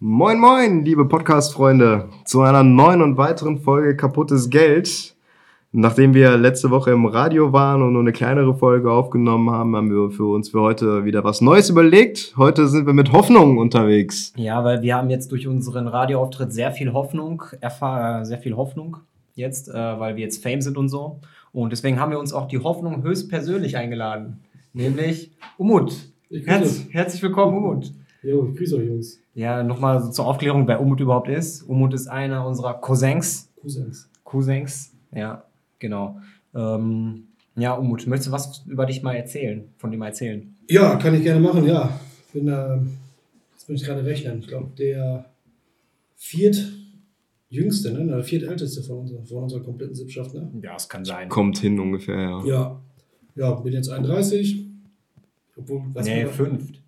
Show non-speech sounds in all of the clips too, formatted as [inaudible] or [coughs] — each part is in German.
Moin, moin, liebe Podcast-Freunde, zu einer neuen und weiteren Folge Kaputtes Geld. Nachdem wir letzte Woche im Radio waren und nur eine kleinere Folge aufgenommen haben, haben wir für uns für heute wieder was Neues überlegt. Heute sind wir mit Hoffnung unterwegs. Ja, weil wir haben jetzt durch unseren Radioauftritt sehr viel Hoffnung, erfahr äh, sehr viel Hoffnung jetzt, äh, weil wir jetzt Fame sind und so. Und deswegen haben wir uns auch die Hoffnung höchstpersönlich eingeladen, nämlich Umut. Herz, herzlich willkommen, Umut. Jo, ich grüße euch, Jungs. Ja, nochmal so zur Aufklärung, wer Umut überhaupt ist. Umut ist einer unserer Cousins. Cousins. Cousins, ja, genau. Ähm, ja, Umut, möchtest du was über dich mal erzählen, von dir mal erzählen? Ja, kann ich gerne machen, ja. Bin, äh, jetzt bin ich gerade rechnen. Ich glaube, der viertjüngste, ne? Der viertälteste von unserer, von unserer kompletten Sippschaft, ne? Ja, es kann sein. Kommt hin ungefähr, ja. Ja. Ja, bin jetzt 31. Obwohl, was Nee, fünft.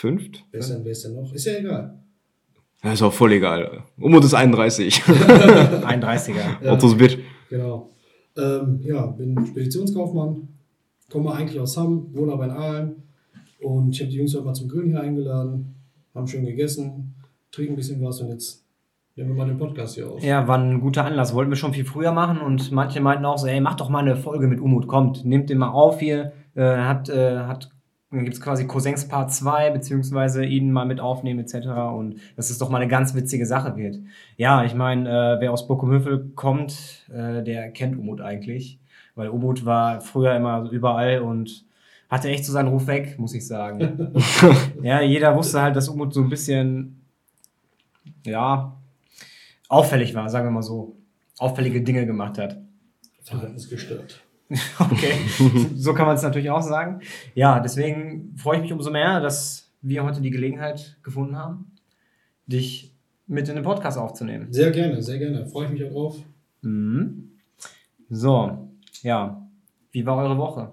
Fünft? Wer ist, denn, wer ist denn noch? Ist ja egal. Ja, ist auch voll egal. Umut ist 31. 31er. [laughs] Ja. Ottos Bit. Genau. Ähm, ja, bin Speditionskaufmann, komme eigentlich aus Hamm, wohne aber in Aalen. Und ich habe die Jungs heute mal zum Grillen hier eingeladen, haben schön gegessen, trinken ein bisschen was und jetzt nehmen wir mal den Podcast hier auf. Ja, war ein guter Anlass. Wollten wir schon viel früher machen und manche meinten auch so, ey, mach doch mal eine Folge mit Umut, kommt, nehmt den mal auf hier. Äh, hat, äh, hat, dann gibt es quasi Cousins Part 2, beziehungsweise ihn mal mit aufnehmen, etc. Und dass es doch mal eine ganz witzige Sache wird. Ja, ich meine, äh, wer aus Bockumhövel kommt, äh, der kennt Umut eigentlich. Weil Umut war früher immer überall und hatte echt so seinen Ruf weg, muss ich sagen. [laughs] ja, jeder wusste halt, dass Umut so ein bisschen, ja, auffällig war, sagen wir mal so. Auffällige Dinge gemacht hat. Verhaltensgestört. [laughs] Okay, so kann man es natürlich auch sagen. Ja, deswegen freue ich mich umso mehr, dass wir heute die Gelegenheit gefunden haben, dich mit in den Podcast aufzunehmen. Sehr gerne, sehr gerne. Freue ich mich auch drauf. Mhm. So, ja. Wie war eure Woche?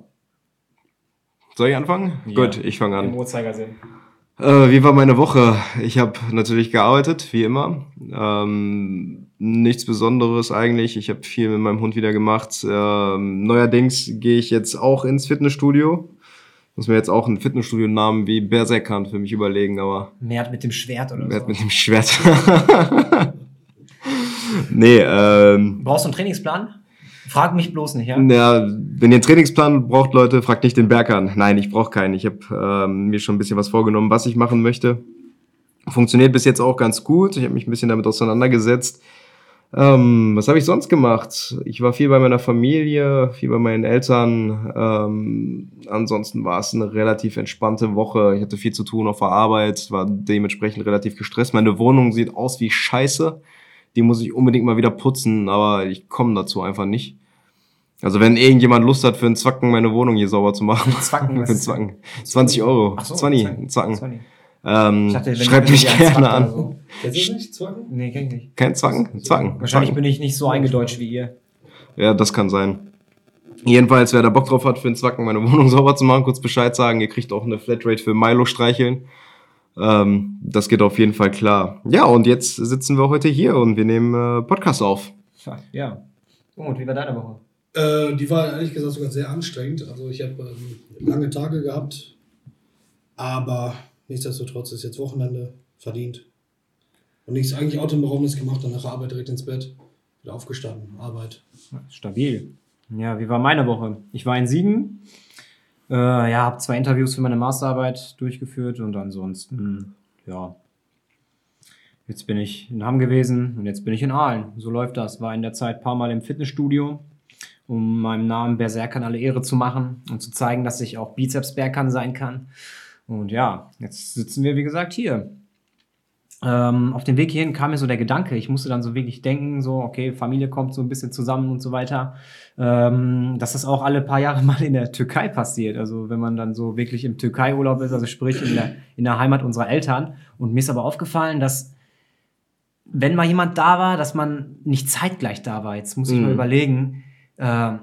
Soll ich anfangen? Ja. Gut, ich fange an. Im Uhrzeigersinn. Äh, wie war meine Woche? Ich habe natürlich gearbeitet, wie immer. Ähm, nichts Besonderes eigentlich. Ich habe viel mit meinem Hund wieder gemacht. Ähm, neuerdings gehe ich jetzt auch ins Fitnessstudio. Muss mir jetzt auch einen Fitnessstudio-Namen wie Berserkant für mich überlegen, aber Mehr mit dem Schwert oder wer so. mit dem Schwert? [laughs] nee, ähm, Brauchst du einen Trainingsplan? Frag mich bloß nicht, ja? ja, wenn ihr einen Trainingsplan braucht, Leute, fragt nicht den Berg an. Nein, ich brauche keinen. Ich habe ähm, mir schon ein bisschen was vorgenommen, was ich machen möchte. Funktioniert bis jetzt auch ganz gut. Ich habe mich ein bisschen damit auseinandergesetzt. Ähm, was habe ich sonst gemacht? Ich war viel bei meiner Familie, viel bei meinen Eltern. Ähm, ansonsten war es eine relativ entspannte Woche. Ich hatte viel zu tun auf der Arbeit, war dementsprechend relativ gestresst. Meine Wohnung sieht aus wie Scheiße. Die muss ich unbedingt mal wieder putzen, aber ich komme dazu einfach nicht. Also wenn irgendjemand Lust hat, für einen Zwacken meine Wohnung hier sauber zu machen. Zwacken, [laughs] für einen Zwacken. 20 Euro. Ach so, 20, Zwacken. Zwacken. Ähm, Ich dachte, wenn- schreibt mich gerne an. so. Kennst du das nicht? Zwacken? Nee, kenn ich nicht. Kein Zwacken? Zwacken. Wahrscheinlich Zwacken. bin ich nicht so eingedeutscht wie ihr. Ja, das kann sein. Jedenfalls, wer da Bock drauf hat, für einen Zwacken meine Wohnung [laughs] sauber zu machen, kurz Bescheid sagen. Ihr kriegt auch eine Flatrate für Milo streicheln. Ähm, das geht auf jeden Fall klar. Ja, und jetzt sitzen wir heute hier und wir nehmen äh, Podcast auf. Ja. Und wie war deine Woche? Äh, die war ehrlich gesagt sogar sehr anstrengend. Also ich habe ähm, lange Tage gehabt, aber nichtsdestotrotz ist jetzt Wochenende verdient. Und nichts eigentlich Atemberaubendes gemacht, dann nach der Arbeit direkt ins Bett, wieder aufgestanden, Arbeit. Stabil. Ja, wie war meine Woche? Ich war in Siegen. Äh, ja, habe zwei Interviews für meine Masterarbeit durchgeführt und ansonsten, ja. Jetzt bin ich in Hamm gewesen und jetzt bin ich in Aalen. So läuft das. War in der Zeit ein paar Mal im Fitnessstudio, um meinem Namen Berserkern alle Ehre zu machen und zu zeigen, dass ich auch Bizeps-Berkern sein kann. Und ja, jetzt sitzen wir, wie gesagt, hier. Ähm, auf dem Weg hierhin kam mir so der Gedanke, ich musste dann so wirklich denken, so, okay, Familie kommt so ein bisschen zusammen und so weiter, ähm, dass das auch alle paar Jahre [laughs] mal in der Türkei passiert. Also wenn man dann so wirklich im Türkei-Urlaub ist, also sprich in der, in der Heimat unserer Eltern. Und mir ist aber aufgefallen, dass wenn mal jemand da war, dass man nicht zeitgleich da war. Jetzt muss ich Mhm. mal überlegen, ähm,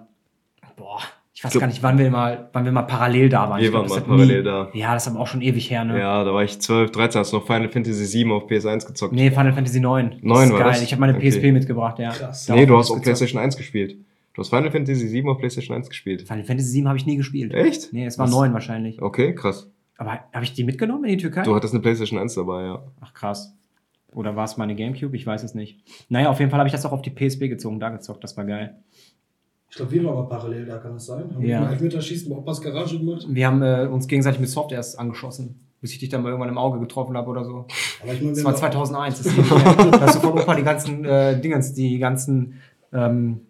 boah, ich weiß Glaub- gar nicht, wann wir mal, wann wir mal parallel da waren. Wir glaub, waren mal parallel nie, da. Ja, das ist aber auch schon ewig her, ne? Ja, da war ich 12, 13, hast du noch Final Fantasy 7 auf PS1 gezockt. Nee, Final Fantasy 9. Neun ist war geil. das? Ich habe meine Okay. PSP mitgebracht, ja. Krass. Nee, du hast gezockt. PlayStation 1 gespielt. Du hast Final Fantasy 7 auf PlayStation 1 gespielt. Final Fantasy 7 habe ich nie gespielt. Echt? Nee, es war Was? 9 wahrscheinlich. Okay, krass. Aber habe ich die mitgenommen in die Türkei? Du hattest eine PlayStation 1 dabei, ja. Ach krass. Oder war es meine Gamecube? Ich weiß es nicht. Naja, auf jeden Fall habe ich das auch auf die PSP gezogen, da gezockt. Das war geil. Ich glaube, wir waren aber parallel da, kann das sein? Haben Ja. wir Elfmeterschießen bei Opas Garage gemacht? Wir haben äh, uns gegenseitig mit Soft erst angeschossen, bis ich dich dann mal irgendwann im Auge getroffen habe oder so. Aber ich meine, Das war haben 2001. Das [laughs] hast du von Opa die ganzen äh, Dingens, die ganzen ähm,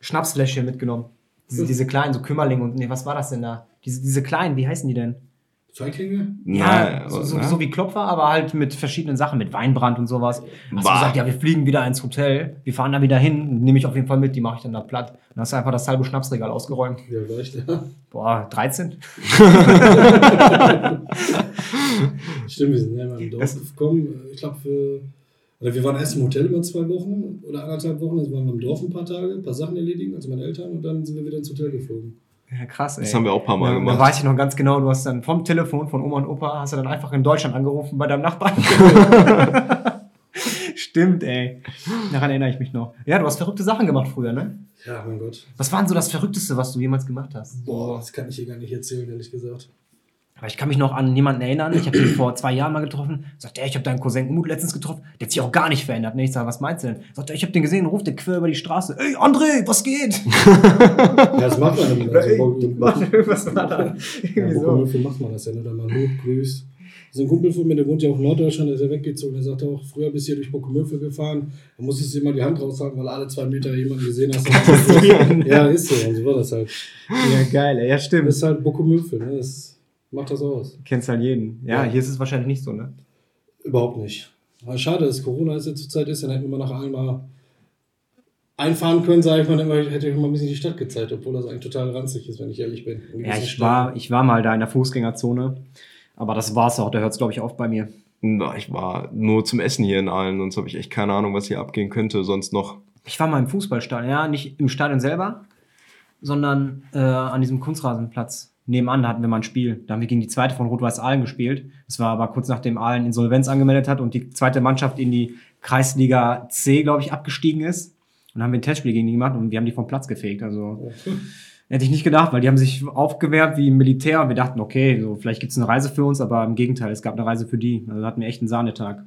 Schnapsfläschchen mitgenommen. Diese, diese kleinen, so Kümmerlinge und nee, was war das denn da? Diese, diese kleinen, wie heißen die denn? Feiglinge? Ja, so, so, ne? so wie Klopfer, aber halt mit verschiedenen Sachen, mit Weinbrand und sowas. Hast du Bah. gesagt, ja, wir fliegen wieder ins Hotel, wir fahren da wieder hin, nehme ich auf jeden Fall mit, die mache ich dann da platt. Dann hast du einfach das halbe Schnapsregal ausgeräumt. Ja, vielleicht, ja. Boah, 13? [laughs] Stimmt, wir sind ja mal im Dorf gekommen. Ich glaube, für. Oder wir waren erst im Hotel über zwei Wochen oder anderthalb Wochen. Dann waren wir im Dorf ein paar Tage, ein paar Sachen erledigen, also meine Eltern, und dann sind wir wieder ins Hotel geflogen. Ja, krass, ey. Das haben wir auch ein paar Mal ja, gemacht. Da weiß ich noch ganz genau, du hast dann vom Telefon von Oma und Opa, hast du dann einfach in Deutschland angerufen bei deinem Nachbarn. [laughs] Stimmt, ey. Daran erinnere ich mich noch. Ja, du hast verrückte Sachen gemacht früher, ne? Ja, mein Gott. Was war denn so das Verrückteste, was du jemals gemacht hast? Boah, das kann ich hier gar nicht erzählen, ehrlich gesagt. Aber ich kann mich noch an jemanden erinnern, ich habe ihn vor zwei Jahren mal getroffen. Sagt er, ich habe deinen Cousin Umut letztens getroffen, der hat sich auch gar nicht verändert. Ne? Ich sage, was meinst du denn? Sagt er, ich habe den gesehen, ruft der quer über die Straße. Ey, André, was geht? [laughs] Ja, das macht man dann. Also, [laughs] was war da? ja, Irgendwie so. Bockemüffel macht man das ja, ne? Da man Hut grüßt. So ein Kumpel von mir, der wohnt ja auch in Norddeutschland, der ist ja weggezogen. Der sagt auch, früher bist du hier durch Bockemüffel gefahren, da musstest du immer die Hand raushalten, weil alle zwei Meter jemanden gesehen hast. [laughs] ja, ist so, und so war das halt. Ja, geil, ja, Das stimmt. ist halt Bockemüffel, ne? Das macht das aus. Kennst halt jeden. Ja, Ja. hier ist es wahrscheinlich nicht so, ne? Überhaupt nicht. Aber schade, dass Corona jetzt zur Zeit ist, dann hätten wir mal nach einmal einfahren können, sage ich mal, dann hätte ich mal ein bisschen die Stadt gezeigt, obwohl das eigentlich total ranzig ist, wenn ich ehrlich bin. In Ja, ich war, ich war mal da in der Fußgängerzone. Aber das war's auch, da hört es, glaube ich, auf bei mir. Na, ich war nur zum Essen hier in Aalen, sonst habe ich echt keine Ahnung, was hier abgehen könnte, sonst noch. Ich war mal im Fußballstadion, ja, nicht im Stadion selber, sondern äh, an diesem Kunstrasenplatz. Nebenan hatten wir mal ein Spiel. Da haben wir gegen die zweite von Rot-Weiß Aalen gespielt. Das war aber kurz nachdem Aalen Insolvenz angemeldet hat und die zweite Mannschaft in die Kreisliga C, glaube ich, abgestiegen ist. Und dann haben wir ein Testspiel gegen die gemacht und wir haben die vom Platz gefegt. Also [laughs] hätte ich nicht gedacht, weil die haben sich aufgewärmt wie im Militär und wir dachten, okay, so, vielleicht gibt es eine Reise für uns, aber im Gegenteil, es gab eine Reise für die. Also da hatten wir echt einen Sahnetag.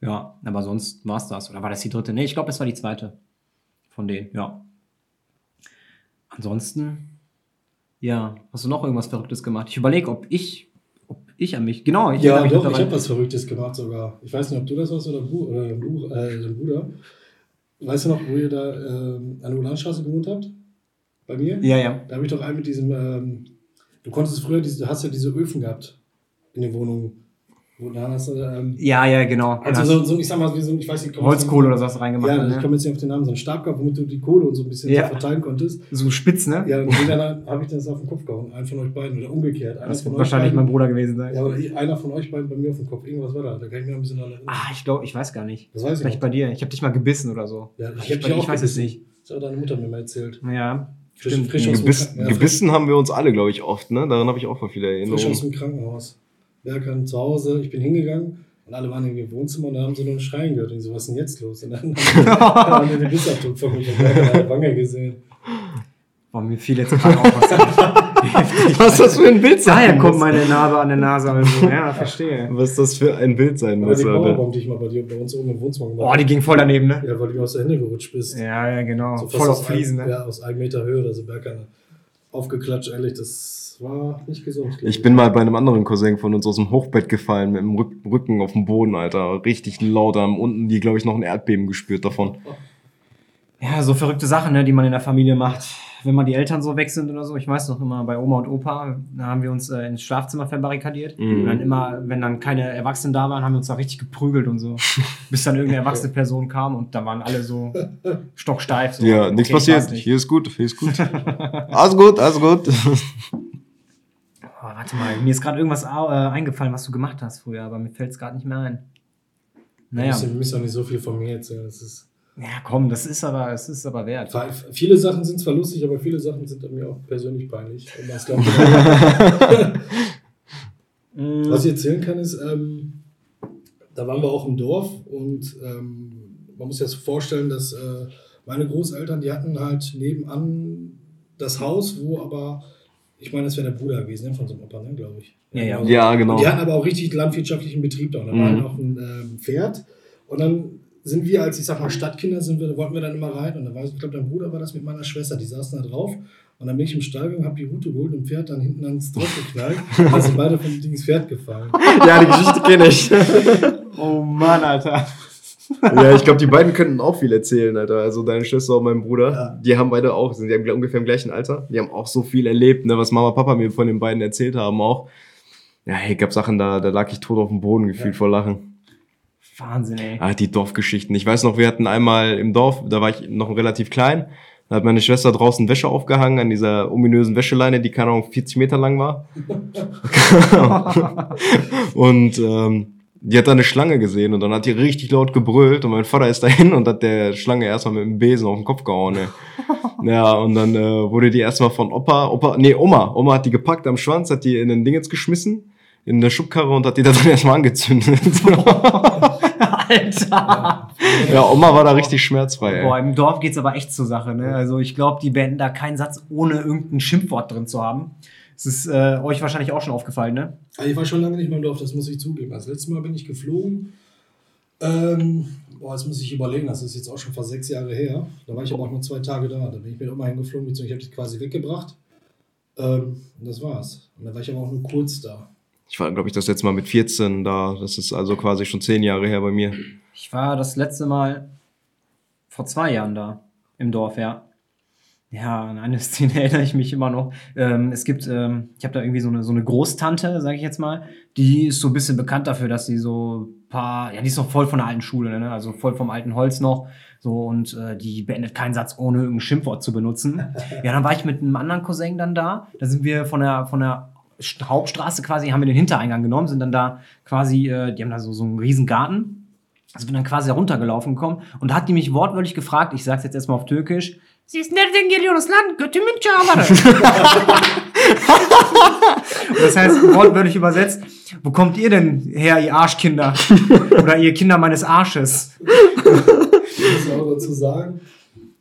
Ja, aber sonst war es das. Oder war das die dritte? Nee, ich glaube, das war die zweite von denen, ja. Ansonsten, ja, hast du noch irgendwas Verrücktes gemacht? Ich überlege, ob ich, ob ich an mich, genau, ich Ja, doch, ich habe was Verrücktes gemacht sogar. Ich weiß nicht, ob du das warst oder, Bu oder dein, Buch, äh, dein Bruder. Weißt du noch, wo ihr da ähm, an der Ulanstraße gewohnt habt? Bei mir? Ja, ja. Da habe ich doch einen mit diesem, ähm, du konntest früher, diese, du hast ja diese Öfen gehabt in den Wohnungen. Wo da hast du, ähm, Ja, ja, genau. also so, so, ich sag mal, wie so, ich weiß nicht, Holzkohle oder so hast du reingemacht. Ja, ich ne? komme jetzt nicht auf den Namen, so einen Stab gehabt, womit du die Kohle und so ein bisschen Ja. so verteilen konntest. So spitz, ne? Ja, und dann habe ich das auf den Kopf gehauen. Einen von euch beiden oder umgekehrt. Einer das von wird euch wahrscheinlich mein beiden, Bruder gewesen sein. Ja, oder einer von euch beiden bei mir auf dem Kopf. Irgendwas war da. Da kann ich noch ein bisschen dran erinnern. Ah, ich glaube, ich weiß gar nicht. Das weiß ich Vielleicht bei dir. Ich habe dich mal gebissen oder so. Ja, ich ich, hab dich auch ich weiß es gebissen. nicht. Das hat deine Mutter mir mal erzählt. Ja, Frisch- stimmt. frisch aus- Gebiss, Ja, gebissen haben wir uns alle, glaube ich, oft, ne? Daran habe ich auch voll viele Frisch Erinnerungen. aus dem Krankenhaus. Berkan zu Hause. Ich bin hingegangen und alle waren in ihrem Wohnzimmer und da haben sie nur ein Schreien gehört. Und so, was ist denn jetzt los? Und dann haben wir [laughs] den Bissabdruck von mir Berkan an der Wange gesehen. Boah, mir fiel jetzt gerade auch was heftig. [laughs] Was ist das für ein Bild Daher sein kommt muss? meine Narbe an der Nase. Also. [laughs] Ja, verstehe. Was das für ein Bild sein muss, die. Powerbomb, die ich mal bei dir bei uns oben im Wohnzimmer gemacht Boah, die ging voll daneben, ne? Ja, weil du mir aus der Hände gerutscht bist. Ja, ja, genau. So voll aus auf Fliesen, ein, ne? Ja, aus einem Meter Höhe oder so Bergkanne. Aufgeklatscht, ehrlich, das war nicht gesund. Ich bin mal bei einem anderen Cousin von uns aus dem Hochbett gefallen, mit dem Rück Rücken auf dem Boden, Alter. Richtig laut. Da haben unten die, glaube ich, noch ein Erdbeben gespürt davon. [laughs] Ja, so verrückte Sachen, ne, die man in der Familie macht. Wenn mal die Eltern so weg sind oder so. Ich weiß noch immer, bei Oma und Opa, da haben wir uns äh, ins Schlafzimmer verbarrikadiert. Mhm. Und dann immer, wenn dann keine Erwachsenen da waren, haben wir uns da richtig geprügelt und so. [laughs] Bis dann irgendeine erwachsene Person kam und da waren alle so stocksteif. So. Ja, nichts Okay, ich passiert. nicht. Hier ist gut, hier ist gut. [laughs] alles gut, alles gut. Oh, warte mal, mir ist gerade irgendwas äh, eingefallen, was du gemacht hast früher, aber mir fällt es gerade nicht mehr ein. Naja. Du müsst doch nicht so viel von mir erzählen. Das ist, Ja, komm, das ist aber, es ist aber wert. viele Sachen sind zwar lustig, aber viele Sachen sind mir auch persönlich peinlich. Das ich- [laughs] Mm, Was ich erzählen kann, ist, ähm, da waren wir auch im Dorf und ähm, man muss sich das vorstellen, dass äh, meine Großeltern, die hatten halt nebenan das Haus, wo aber Ich meine, das wäre der Bruder gewesen, ne, von so einem Opa, ne, glaube ich. Ja, ja. Ja, genau. Und die hatten aber auch richtig landwirtschaftlichen Betrieb da. Und da war Mhm. halt auch ein ähm, Pferd. Und dann sind wir als, ich sag mal, Stadtkinder, sind wir, wollten wir dann immer reiten. Und da war, ich glaube, dein Bruder war das mit meiner Schwester, die saßen da drauf. Und dann bin ich im Stall gegangen, hab die Route geholt und Pferd dann hinten ans Dorf geknallt. [laughs] Da sind beide von dem Ding ins Pferd gefallen. Ja, die Geschichte kenne ich. [laughs] Oh Mann, Alter. Ja, ich glaube, die beiden könnten auch viel erzählen, Alter. Also deine Schwester und mein Bruder, Ja. die haben beide auch, sind ja ungefähr im gleichen Alter. Die haben auch so viel erlebt, ne, was Mama und Papa mir von den beiden erzählt haben auch. Ja, hey, gab Sachen, da, da lag ich tot auf dem Boden gefühlt Ja. vor Lachen. Wahnsinn, ey. Ah, die Dorfgeschichten. Ich weiß noch, wir hatten einmal im Dorf, da war ich noch relativ klein, da hat meine Schwester draußen Wäsche aufgehangen an dieser ominösen Wäscheleine, die keine Ahnung 40 Meter lang war. [laughs] [laughs] und ähm, die hat da eine Schlange gesehen und dann hat die richtig laut gebrüllt und mein Vater ist dahin und hat der Schlange erstmal mit dem Besen auf den Kopf gehauen. Ey. [laughs] Ja, und dann äh, wurde die erstmal von Opa, Opa, nee, Oma, Oma hat die gepackt am Schwanz, hat die in den Dingens geschmissen, in der Schubkarre und hat die da drin [laughs] erstmal angezündet. Alter. ja, Oma war da richtig schmerzfrei. Boah, Ey. im Dorf geht's aber echt zur Sache, ne? Also ich glaube, die beenden da keinen Satz ohne irgendein Schimpfwort drin zu haben. Das ist äh, euch wahrscheinlich auch schon aufgefallen, ne? Ich war schon lange nicht mehr im Dorf, das muss ich zugeben. Das letzte Mal bin ich geflogen. Ähm, boah, jetzt muss ich überlegen, das ist jetzt auch schon fast sechs Jahre her. Da war ich aber auch nur zwei Tage da. Da bin ich mit Oma hingeflogen, beziehungsweise ich habe die quasi weggebracht. Ähm, und das war's. Und da war ich aber auch nur kurz da. Ich war, glaube ich, das letzte Mal mit 14 da. Das ist also quasi schon zehn Jahre her bei mir. Ich war das letzte Mal vor zwei Jahren da im Dorf, ja. Ja, an eine [laughs] Szene erinnere ich mich immer noch. Ähm, es gibt, ähm, ich habe da irgendwie so eine, so eine Großtante, sage ich jetzt mal, die ist so ein bisschen bekannt dafür, dass sie so ein paar, ja, die ist noch voll von der alten Schule, ne? also voll vom alten Holz noch. So, und äh, die beendet keinen Satz, ohne irgendein Schimpfwort zu benutzen. [laughs] ja, dann war ich mit einem anderen Cousin dann da. Da sind wir von der, von der St- Hauptstraße quasi, haben wir den Hintereingang genommen, sind dann da quasi, äh, die haben da so, so einen riesen Garten. Also bin dann quasi da runtergelaufen gekommen und da hat die mich wortwörtlich gefragt, ich sag's jetzt erstmal auf Türkisch, Sie ist nereden geliyoruz lan, götümün çağları. Das heißt, wortwörtlich übersetzt, wo kommt ihr denn her, ihr Arschkinder? Oder ihr Kinder meines Arsches? Ich muss auch dazu sagen.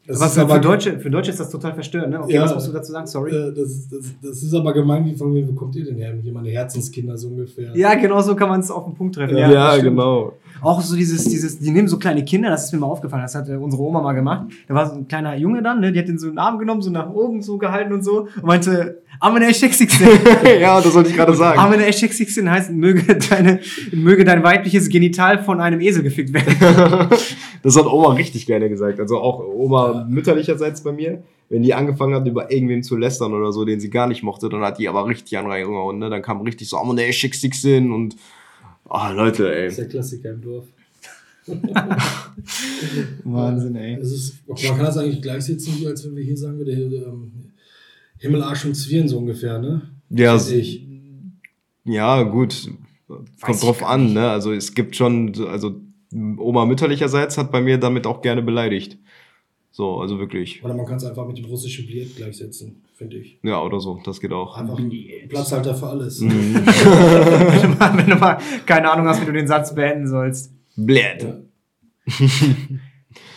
Das Was ist für, aber, für, Deutsche, für Deutsche ist das total verstörend, ne? Okay, Ja. was musst du dazu sagen? Sorry. Äh, das, das, das ist aber gemein, wie von mir, wo kommt ihr denn her? Hier meine Herzenskinder so ungefähr. Ja, genau so kann man es auf den Punkt treffen. Ja, das stimmt. genau. Auch so dieses, dieses, die nehmen so kleine Kinder, das ist mir mal aufgefallen, das hat äh, unsere Oma mal gemacht. Da war so ein kleiner Junge dann, ne, die hat den so in den Arm genommen, so nach oben so gehalten und so und meinte, Amene Escheksiksin. [laughs] ja, das wollte ich gerade sagen. Amene Escheksiksin heißt, möge deine, möge dein weibliches Genital von einem Esel gefickt werden. [laughs] Das hat Oma richtig gerne gesagt. Also auch Oma mütterlicherseits bei mir. Wenn die angefangen hat, über irgendwen zu lästern oder so, den sie gar nicht mochte, dann hat die aber richtig angehauen. Ne? Dann kam richtig so, schick, Sinn und, ah, Leute, Das ey. ist der Klassiker im Dorf. [laughs] Wahnsinn, ey. Es ist, man kann das eigentlich gleichsetzen, als wenn wir hier sagen würden, ähm, Himmel, Arsch und Zwirn so ungefähr, ne? Ja, Weiß ich. ja, gut. Kommt drauf an, ne? Also es gibt schon, also Oma mütterlicherseits hat bei mir damit auch gerne beleidigt. So, also wirklich. Oder man kann es einfach mit dem russischen Bliet gleichsetzen, finde ich. Ja, oder so, das geht auch. Einfach Platzhalter für alles. Mhm. wenn, du mal, wenn du mal keine Ahnung hast, wie du den Satz beenden sollst. Blöd. Ja.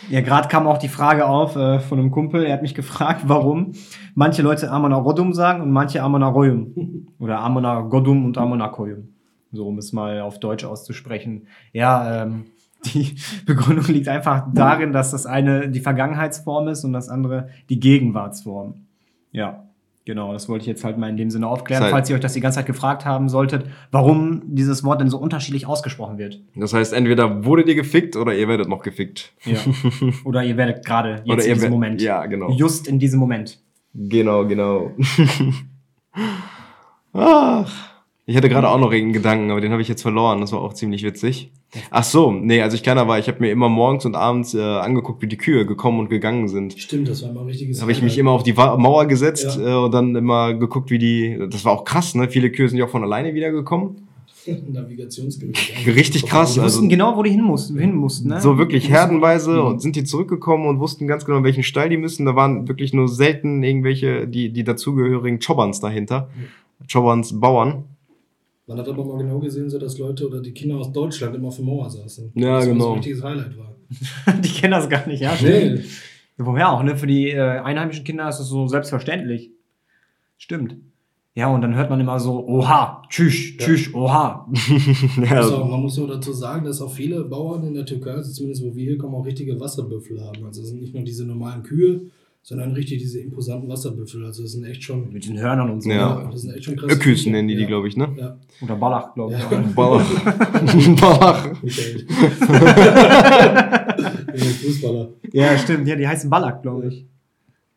Ja, gerade kam auch die Frage auf äh, von einem Kumpel, er hat mich gefragt, warum manche Leute Amona Rodum sagen und manche Amona Royum. Oder Amona Godum und Amona Koyum. So, um es mal auf Deutsch auszusprechen. Ja, ähm, die [laughs] Begründung liegt einfach darin, dass das eine die Vergangenheitsform ist und das andere die Gegenwartsform. Ja, genau, das wollte ich jetzt halt mal in dem Sinne aufklären, Das heißt- falls ihr euch das die ganze Zeit gefragt haben solltet, warum dieses Wort denn so unterschiedlich ausgesprochen wird. Das heißt, entweder wurdet ihr gefickt oder ihr werdet noch gefickt. Ja. [laughs] Oder ihr werdet gerade jetzt Oder in diesem Moment. Ja, genau. Just in diesem Moment. Genau, genau. [laughs] Ach, ich hatte gerade auch noch irgendeinen Gedanken, aber den habe ich jetzt verloren. Das war auch ziemlich witzig. Ach so, nee, als ich kleiner war, ich habe mir immer morgens und abends äh, angeguckt, wie die Kühe gekommen und gegangen sind. Stimmt, das war ein richtiges. Habe ich mich immer auf die Wa Mauer gesetzt Ja. äh, und dann immer geguckt, wie die. Das war auch krass, ne? Viele Kühe sind ja auch von alleine wiedergekommen. [laughs] Navigationsgerät. [laughs] Richtig krass. Die Also, wussten genau, wo die hin mussten. Hin mussten ne? so wirklich herdenweise Mhm. und sind die zurückgekommen und wussten ganz genau, in welchen Stall die müssen. Da waren wirklich nur selten irgendwelche, die, die dazugehörigen Chobbans dahinter. Chobbans Bauern. Man hat aber mal genau gesehen, so dass Leute oder die Kinder aus Deutschland immer auf der Mauer saßen. Ja, das genau. So ein richtiges Highlight war. [laughs] die kennen das gar nicht, ja. Nee, Woher auch, ne? Für die äh, einheimischen Kinder ist das so selbstverständlich. Stimmt. Ja, und dann hört man immer so, oha, tschüss, tschüss, oha. [laughs] Man muss ja, auch, man muss auch dazu sagen, dass auch viele Bauern in der Türkei, also zumindest wo wir hier kommen, auch richtige Wasserbüffel haben. Also es sind nicht nur diese normalen Kühe, sondern richtig diese imposanten Wasserbüffel. Also das sind echt schon. Mit den Hörnern und so. Ja. das sind echt schon krasse Öküs nennen die die, Ja. glaube ich, ne? Ja, Oder Ballach, glaube ich. Ja. [laughs] Ballach. [laughs] Ballach. [laughs] Fußballer. Ja, stimmt. Ja, die heißen Ballach, glaube ich.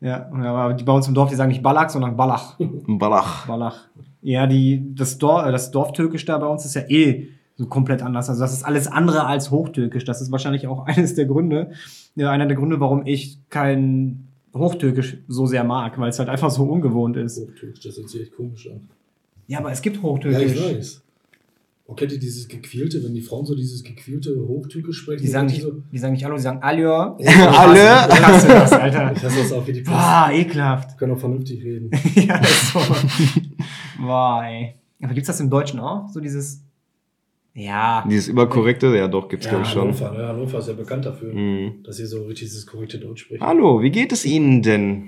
Ja, aber die bei uns im Dorf, die sagen nicht Ballach, sondern Ballach. Ballach. Ballach. Ja, die, das, Dorf, das Dorftürkisch da bei uns ist ja eh so komplett anders. Also das ist alles andere als Hochtürkisch. Das ist wahrscheinlich auch eines der Gründe, ja, einer der Gründe, warum ich kein Hochtürkisch so sehr mag, weil es halt einfach so ungewohnt ist. Hochtürkisch, das hört sich echt komisch an. Ja, aber es gibt Ja, Hochtürkisch. ich weiß. Oh, kennt ihr dieses gequielte, wenn die Frauen so dieses gequielte Hochtürkisch sprechen? die, sagen nicht, so, die sagen nicht Hallo, die sagen Aljo. Alle? [laughs] Ich hasse das, Alter. ich hasse das auch wie die Post. Boah, ekelhaft. Können auch vernünftig reden. [laughs] ja, ist so. Boah, ey. Aber gibt's das im Deutschen auch? So dieses. Ja. Dieses überkorrekte, ja doch, gibt's glaube ich schon. Hannover, ne? Hannover ist ja bekannt dafür, Mhm. dass sie so richtig dieses korrekte Deutsch sprechen. Hallo, wie geht es Ihnen denn?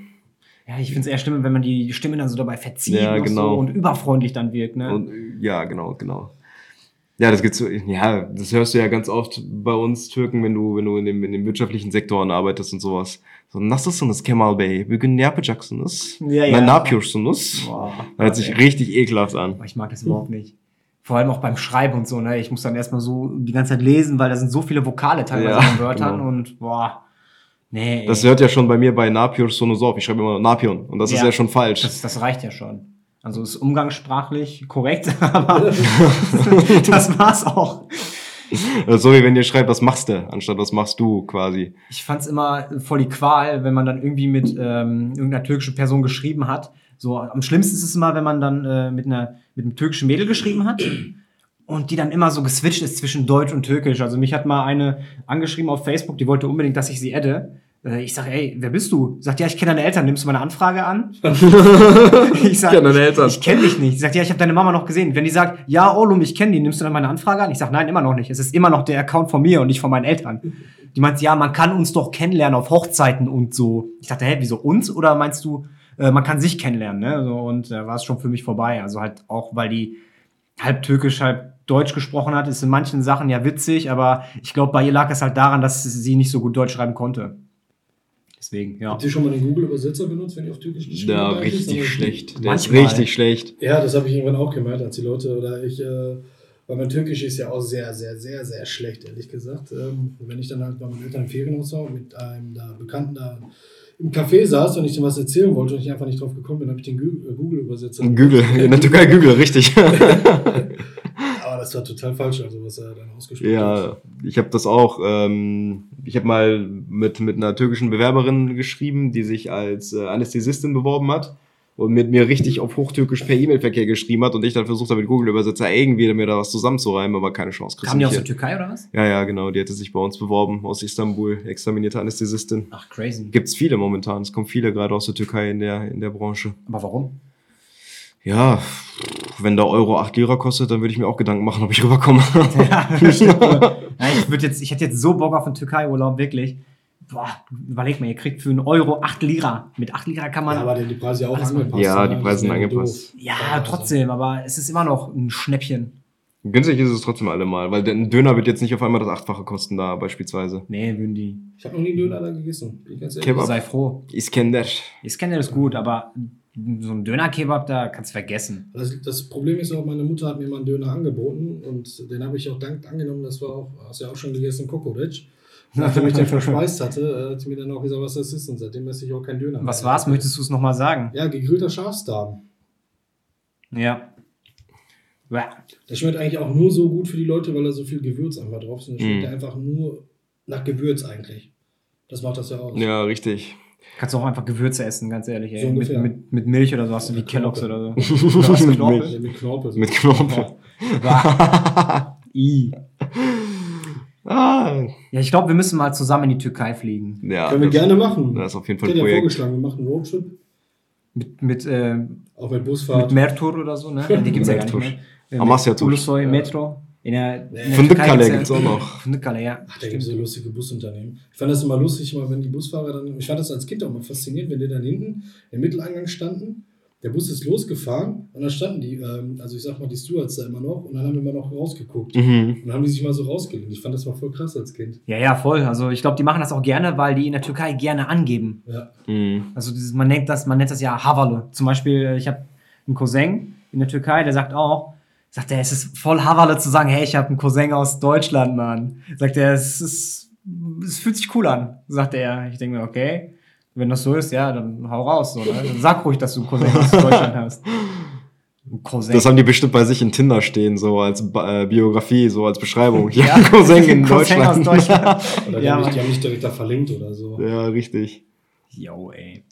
Ja, ich finde es eher schlimm, wenn man die Stimme dann so dabei verzieht Ja, genau. so und überfreundlich dann wirkt, ne? Und, ja, genau, genau. Ja, das gibt's so, ja, das hörst du ja ganz oft bei uns Türken, wenn du, wenn du in dem, in dem wirtschaftlichen Sektoren arbeitest und sowas. So, nasılsınız Kemal Bey? Bugün ne yapacaksınız? Ja, ja. Ne yapıyorsunuz? Boah, Hört sich richtig ekelhaft an. Ich mag das überhaupt nicht. Vor allem auch beim Schreiben und so, ne? Ich muss dann erstmal so die ganze Zeit lesen, weil da sind so viele Vokale teilweise Ja, in Wörtern genau. und boah. Nee. Das hört ja schon bei mir bei Napıyorsunuz auf. Ich schreibe immer Napion. Und das ist Ja. ja schon falsch. Das, das reicht ja schon. Also ist umgangssprachlich korrekt, [laughs] aber [laughs] das war's auch. Äh, So wie wenn ihr schreibt, was machst du, anstatt was machst du quasi. Ich fand's immer voll die Qual, wenn man dann irgendwie mit ähm, irgendeiner türkischen Person geschrieben hat. So, am schlimmsten ist es immer, wenn man dann äh, mit einer mit einem türkischen Mädel geschrieben hat und die dann immer so geswitcht ist zwischen Deutsch und Türkisch. Also mich hat mal eine angeschrieben auf Facebook, die wollte unbedingt, dass ich sie adde. Äh, Ich sag, ey, wer bist du? Sagt, ja, ich kenne deine Eltern. Nimmst du meine Anfrage an? [laughs] ich sag, Ich kenn deine Eltern. Ich, ich kenne dich nicht. Sie sagt, ja, ich habe deine Mama noch gesehen. Wenn die sagt, ja, Olum, ich kenne die, nimmst du dann meine Anfrage an? Ich sag, nein, immer noch nicht. Es ist immer noch der Account von mir und nicht von meinen Eltern. Die meint, ja, man kann uns doch kennenlernen auf Hochzeiten und so. Ich dachte, hä, wieso uns? Oder meinst du, äh, man kann sich kennenlernen, ne? Und da war es schon für mich vorbei. Also halt auch, weil die halb türkisch, halb Deutsch gesprochen hat, ist in manchen Sachen ja witzig, aber ich glaube, bei ihr lag es halt daran, dass sie nicht so gut Deutsch schreiben konnte. Deswegen, ja. Habt ihr schon mal den Google-Übersetzer benutzt, wenn ihr auf Türkisch geschrieben Ja, habt? richtig Aber- schlecht. Der ist richtig schlecht. Ja, das habe ich irgendwann auch gemerkt, als die Leute oder ich, äh, weil mein Türkisch ist ja auch sehr, sehr, sehr, sehr schlecht, ehrlich gesagt. Ähm, wenn ich dann halt bei meinen Eltern im Ferienhaus war mit einem da Bekannten da im Café saß und ich dem was erzählen wollte und ich einfach nicht drauf gekommen bin, habe ich den äh, Google-Übersetzer. Google, [laughs] in der Türkei Google, richtig. [laughs] Aber das war total falsch, also was er dann ausgesprochen hat. Ja, ich habe das auch. Ähm, ich habe mal mit, mit einer türkischen Bewerberin geschrieben, die sich als äh, Anästhesistin beworben hat und mit mir richtig auf Hochtürkisch per E-Mail-Verkehr geschrieben hat und ich dann versucht habe, mit Google-Übersetzer irgendwie mir da was zusammenzureimen, aber keine Chance. Kamen die aus der Türkei oder was? ja, ja, genau. Die hätte sich bei uns beworben, aus Istanbul, examinierte Anästhesistin. Ach, crazy. Gibt's viele momentan. Es kommen viele gerade aus der Türkei in der, in der Branche. Aber warum? Ja, wenn der Euro 8 Lira kostet, dann würde ich mir auch Gedanken machen, ob ich rüberkomme. [laughs] ja, [laughs] ich würde jetzt, ich hätte jetzt so Bock auf einen Türkei-Urlaub, wirklich. Boah, überleg mal, ihr kriegt für einen Euro 8 Lira. Mit 8 Lira kann man. Ja, aber denn die Preise ja auch angepasst. Ja, ne? die Preise sind angepasst. doof. ja, also- trotzdem, aber es ist immer noch ein Schnäppchen. Günstig ist es trotzdem allemal, weil der- ein Döner wird jetzt nicht auf einmal das Achtfache kosten da beispielsweise. Nee, würden die. Ich habe noch nie einen Döner da gegessen. ich ganz ehrlich. Kebab. Sei froh. Iskender. Ich kenne das gut, aber so ein Döner-Kebab, da kannst du vergessen. Das, das Problem ist auch, meine Mutter hat mir mal einen Döner angeboten und den habe ich auch dankend angenommen. Das war auch, hast du ja auch schon gegessen, Kokoritsch. [laughs] Nachdem ich den verspeist hatte, äh, hat sie mir dann auch gesagt, was das ist. Und seitdem esse ich auch keinen Döner. Was war's? Möchtest du es nochmal sagen? Ja, gegrillter Schafsdarm. Ja. Der schmeckt eigentlich auch nur so gut für die Leute, weil da so viel Gewürz einfach drauf ist. Und der schmeckt Mm. einfach nur nach Gewürz eigentlich. Das macht das ja aus. Ja, richtig. Kannst du auch einfach Gewürze essen, ganz ehrlich. Ey. So mit, mit, mit Milch oder so hast du wie Kelloggs Knorpel. oder so. [laughs] Mit Knorpel? Ja, mit Knorpel. Mit Knorpel. [laughs] I. Ah, Ja, ich glaube, wir müssen mal zusammen in die Türkei fliegen. ja. Können wir gerne machen. Das ist auf jeden Ich Fall ein Projekt. vorgeschlagen, wir machen einen Roadtrip. Mit, mit, äh, Auch mit mit Busfahrt. Mertur oder so, ne? Die gibt's ja gar nicht Mertur. mehr. Äh, Amasya-Tur. Ulusoy, Ja. Metro. In der, in der Türkei gibt's auch noch. [laughs] Fındıkkale, ja. Ach, da gibt es so lustige Busunternehmen. Ich fand das immer lustig, mal wenn die Busfahrer dann, ich fand das als Kind auch mal faszinierend, wenn die dann hinten im Mitteleingang standen Der Bus ist losgefahren und dann standen die, ähm, also ich sag mal, die Stewards da immer noch und dann haben wir immer noch rausgeguckt. Mhm. Und dann haben die sich mal so rausgelehnt. Ich fand das mal voll krass als Kind. Ja, ja, voll. Also ich glaube, die machen das auch gerne, weil die in der Türkei gerne angeben. Ja. Mhm. Also dieses, man nennt das, man nennt das ja Havalle. Zum Beispiel, ich habe einen Cousin in der Türkei, der sagt auch, sagt er, es ist voll Havalle zu sagen, hey, ich habe einen Cousin aus Deutschland, Mann. Sagt er, es ist, es fühlt sich cool an, sagt er. Ich denke mir, okay, wenn das so ist, ja, dann hau raus, so, ne? Dann sag ruhig, dass du einen Cousin aus Deutschland [laughs] hast. Ein Cousin. Das haben die bestimmt bei sich in Tinder stehen, so als äh, Biografie, so als Beschreibung. [laughs] Ja, Ja, Cousin in Cousin Deutschland. aus Deutschland. [laughs] Oder die, Ja, haben die haben mich direkt da verlinkt oder so. ja, richtig. Yo, ey.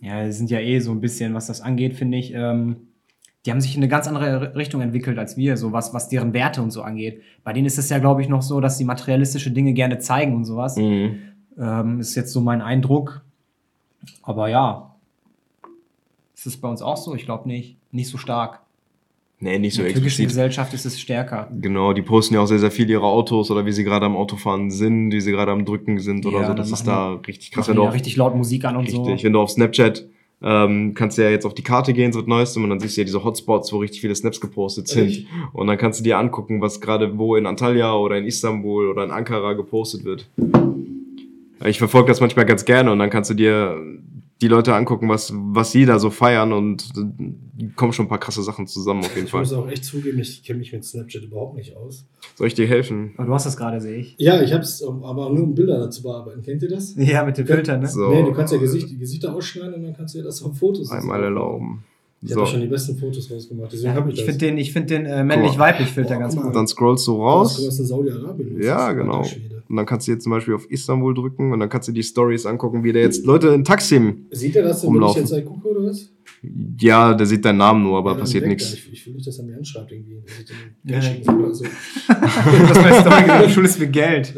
Ja, die sind ja eh so ein bisschen, was das angeht, finde ich, ähm, die haben sich in eine ganz andere Richtung entwickelt als wir, so was, was deren Werte und so angeht. Bei denen ist es ja, glaube ich, noch so, dass sie materialistische Dinge gerne zeigen und sowas. Mhm. Ähm, ist jetzt so mein Eindruck. Aber ja. Ist es bei uns auch so? Ich glaube nicht. Nicht so stark. Nee, nicht so In der türkischen explizit. Gesellschaft ist es stärker. Genau, die posten ja auch sehr, sehr viel ihre Autos oder wie sie gerade am Autofahren sind, wie sie gerade am Drücken sind oder Ja, so. dann Das ist machen da richtig krass. Machen Wenn du auf, richtig laut Musik an und richtig, so. wenn du auf Snapchat ähm, kannst du ja jetzt auf die Karte gehen, so das Neueste, und dann siehst du ja diese Hotspots, wo richtig viele Snaps gepostet sind. Ehrlich? Und dann kannst du dir angucken, was gerade wo in Antalya oder in Istanbul oder in Ankara gepostet wird. Ich verfolge das manchmal ganz gerne und dann kannst du dir die Leute angucken, was, was sie da so feiern und äh, kommen schon ein paar krasse Sachen zusammen auf jeden Ich Fall. muss auch echt zugeben, ich kenne mich mit Snapchat überhaupt nicht aus. Soll ich dir helfen? Aber du hast das gerade, sehe ich. Ja, ich hab's, aber nur um Bilder dazu bearbeiten. Kennt ihr das? Ja, mit den Filtern, ne? So, Nee, du kannst ja Gesicht, die Gesichter ausschneiden und dann kannst du ja das auf Fotos einmal erlauben. Ich So, habe schon die besten Fotos rausgemacht, deswegen Ja, habe ich ich finde den, ich find den äh, männlich-weiblich-Filter Boah, ganz gut. dann scrollst du Du raus. hast in Saudi-Arabien. Ja, genau. Und dann kannst du jetzt zum Beispiel auf Istanbul drücken und dann kannst du die Stories angucken, wie der jetzt Leute in Taksim. Sieht er das denn, wenn ich jetzt halt gucke oder was? Ja, der sieht deinen Namen nur, aber Ja, passiert nichts. Ich, ich will nicht, dass er mir anschreibt irgendwie. dass ich den Ja, oder so. [laughs] Das du [laughs] schuldest mir Geld.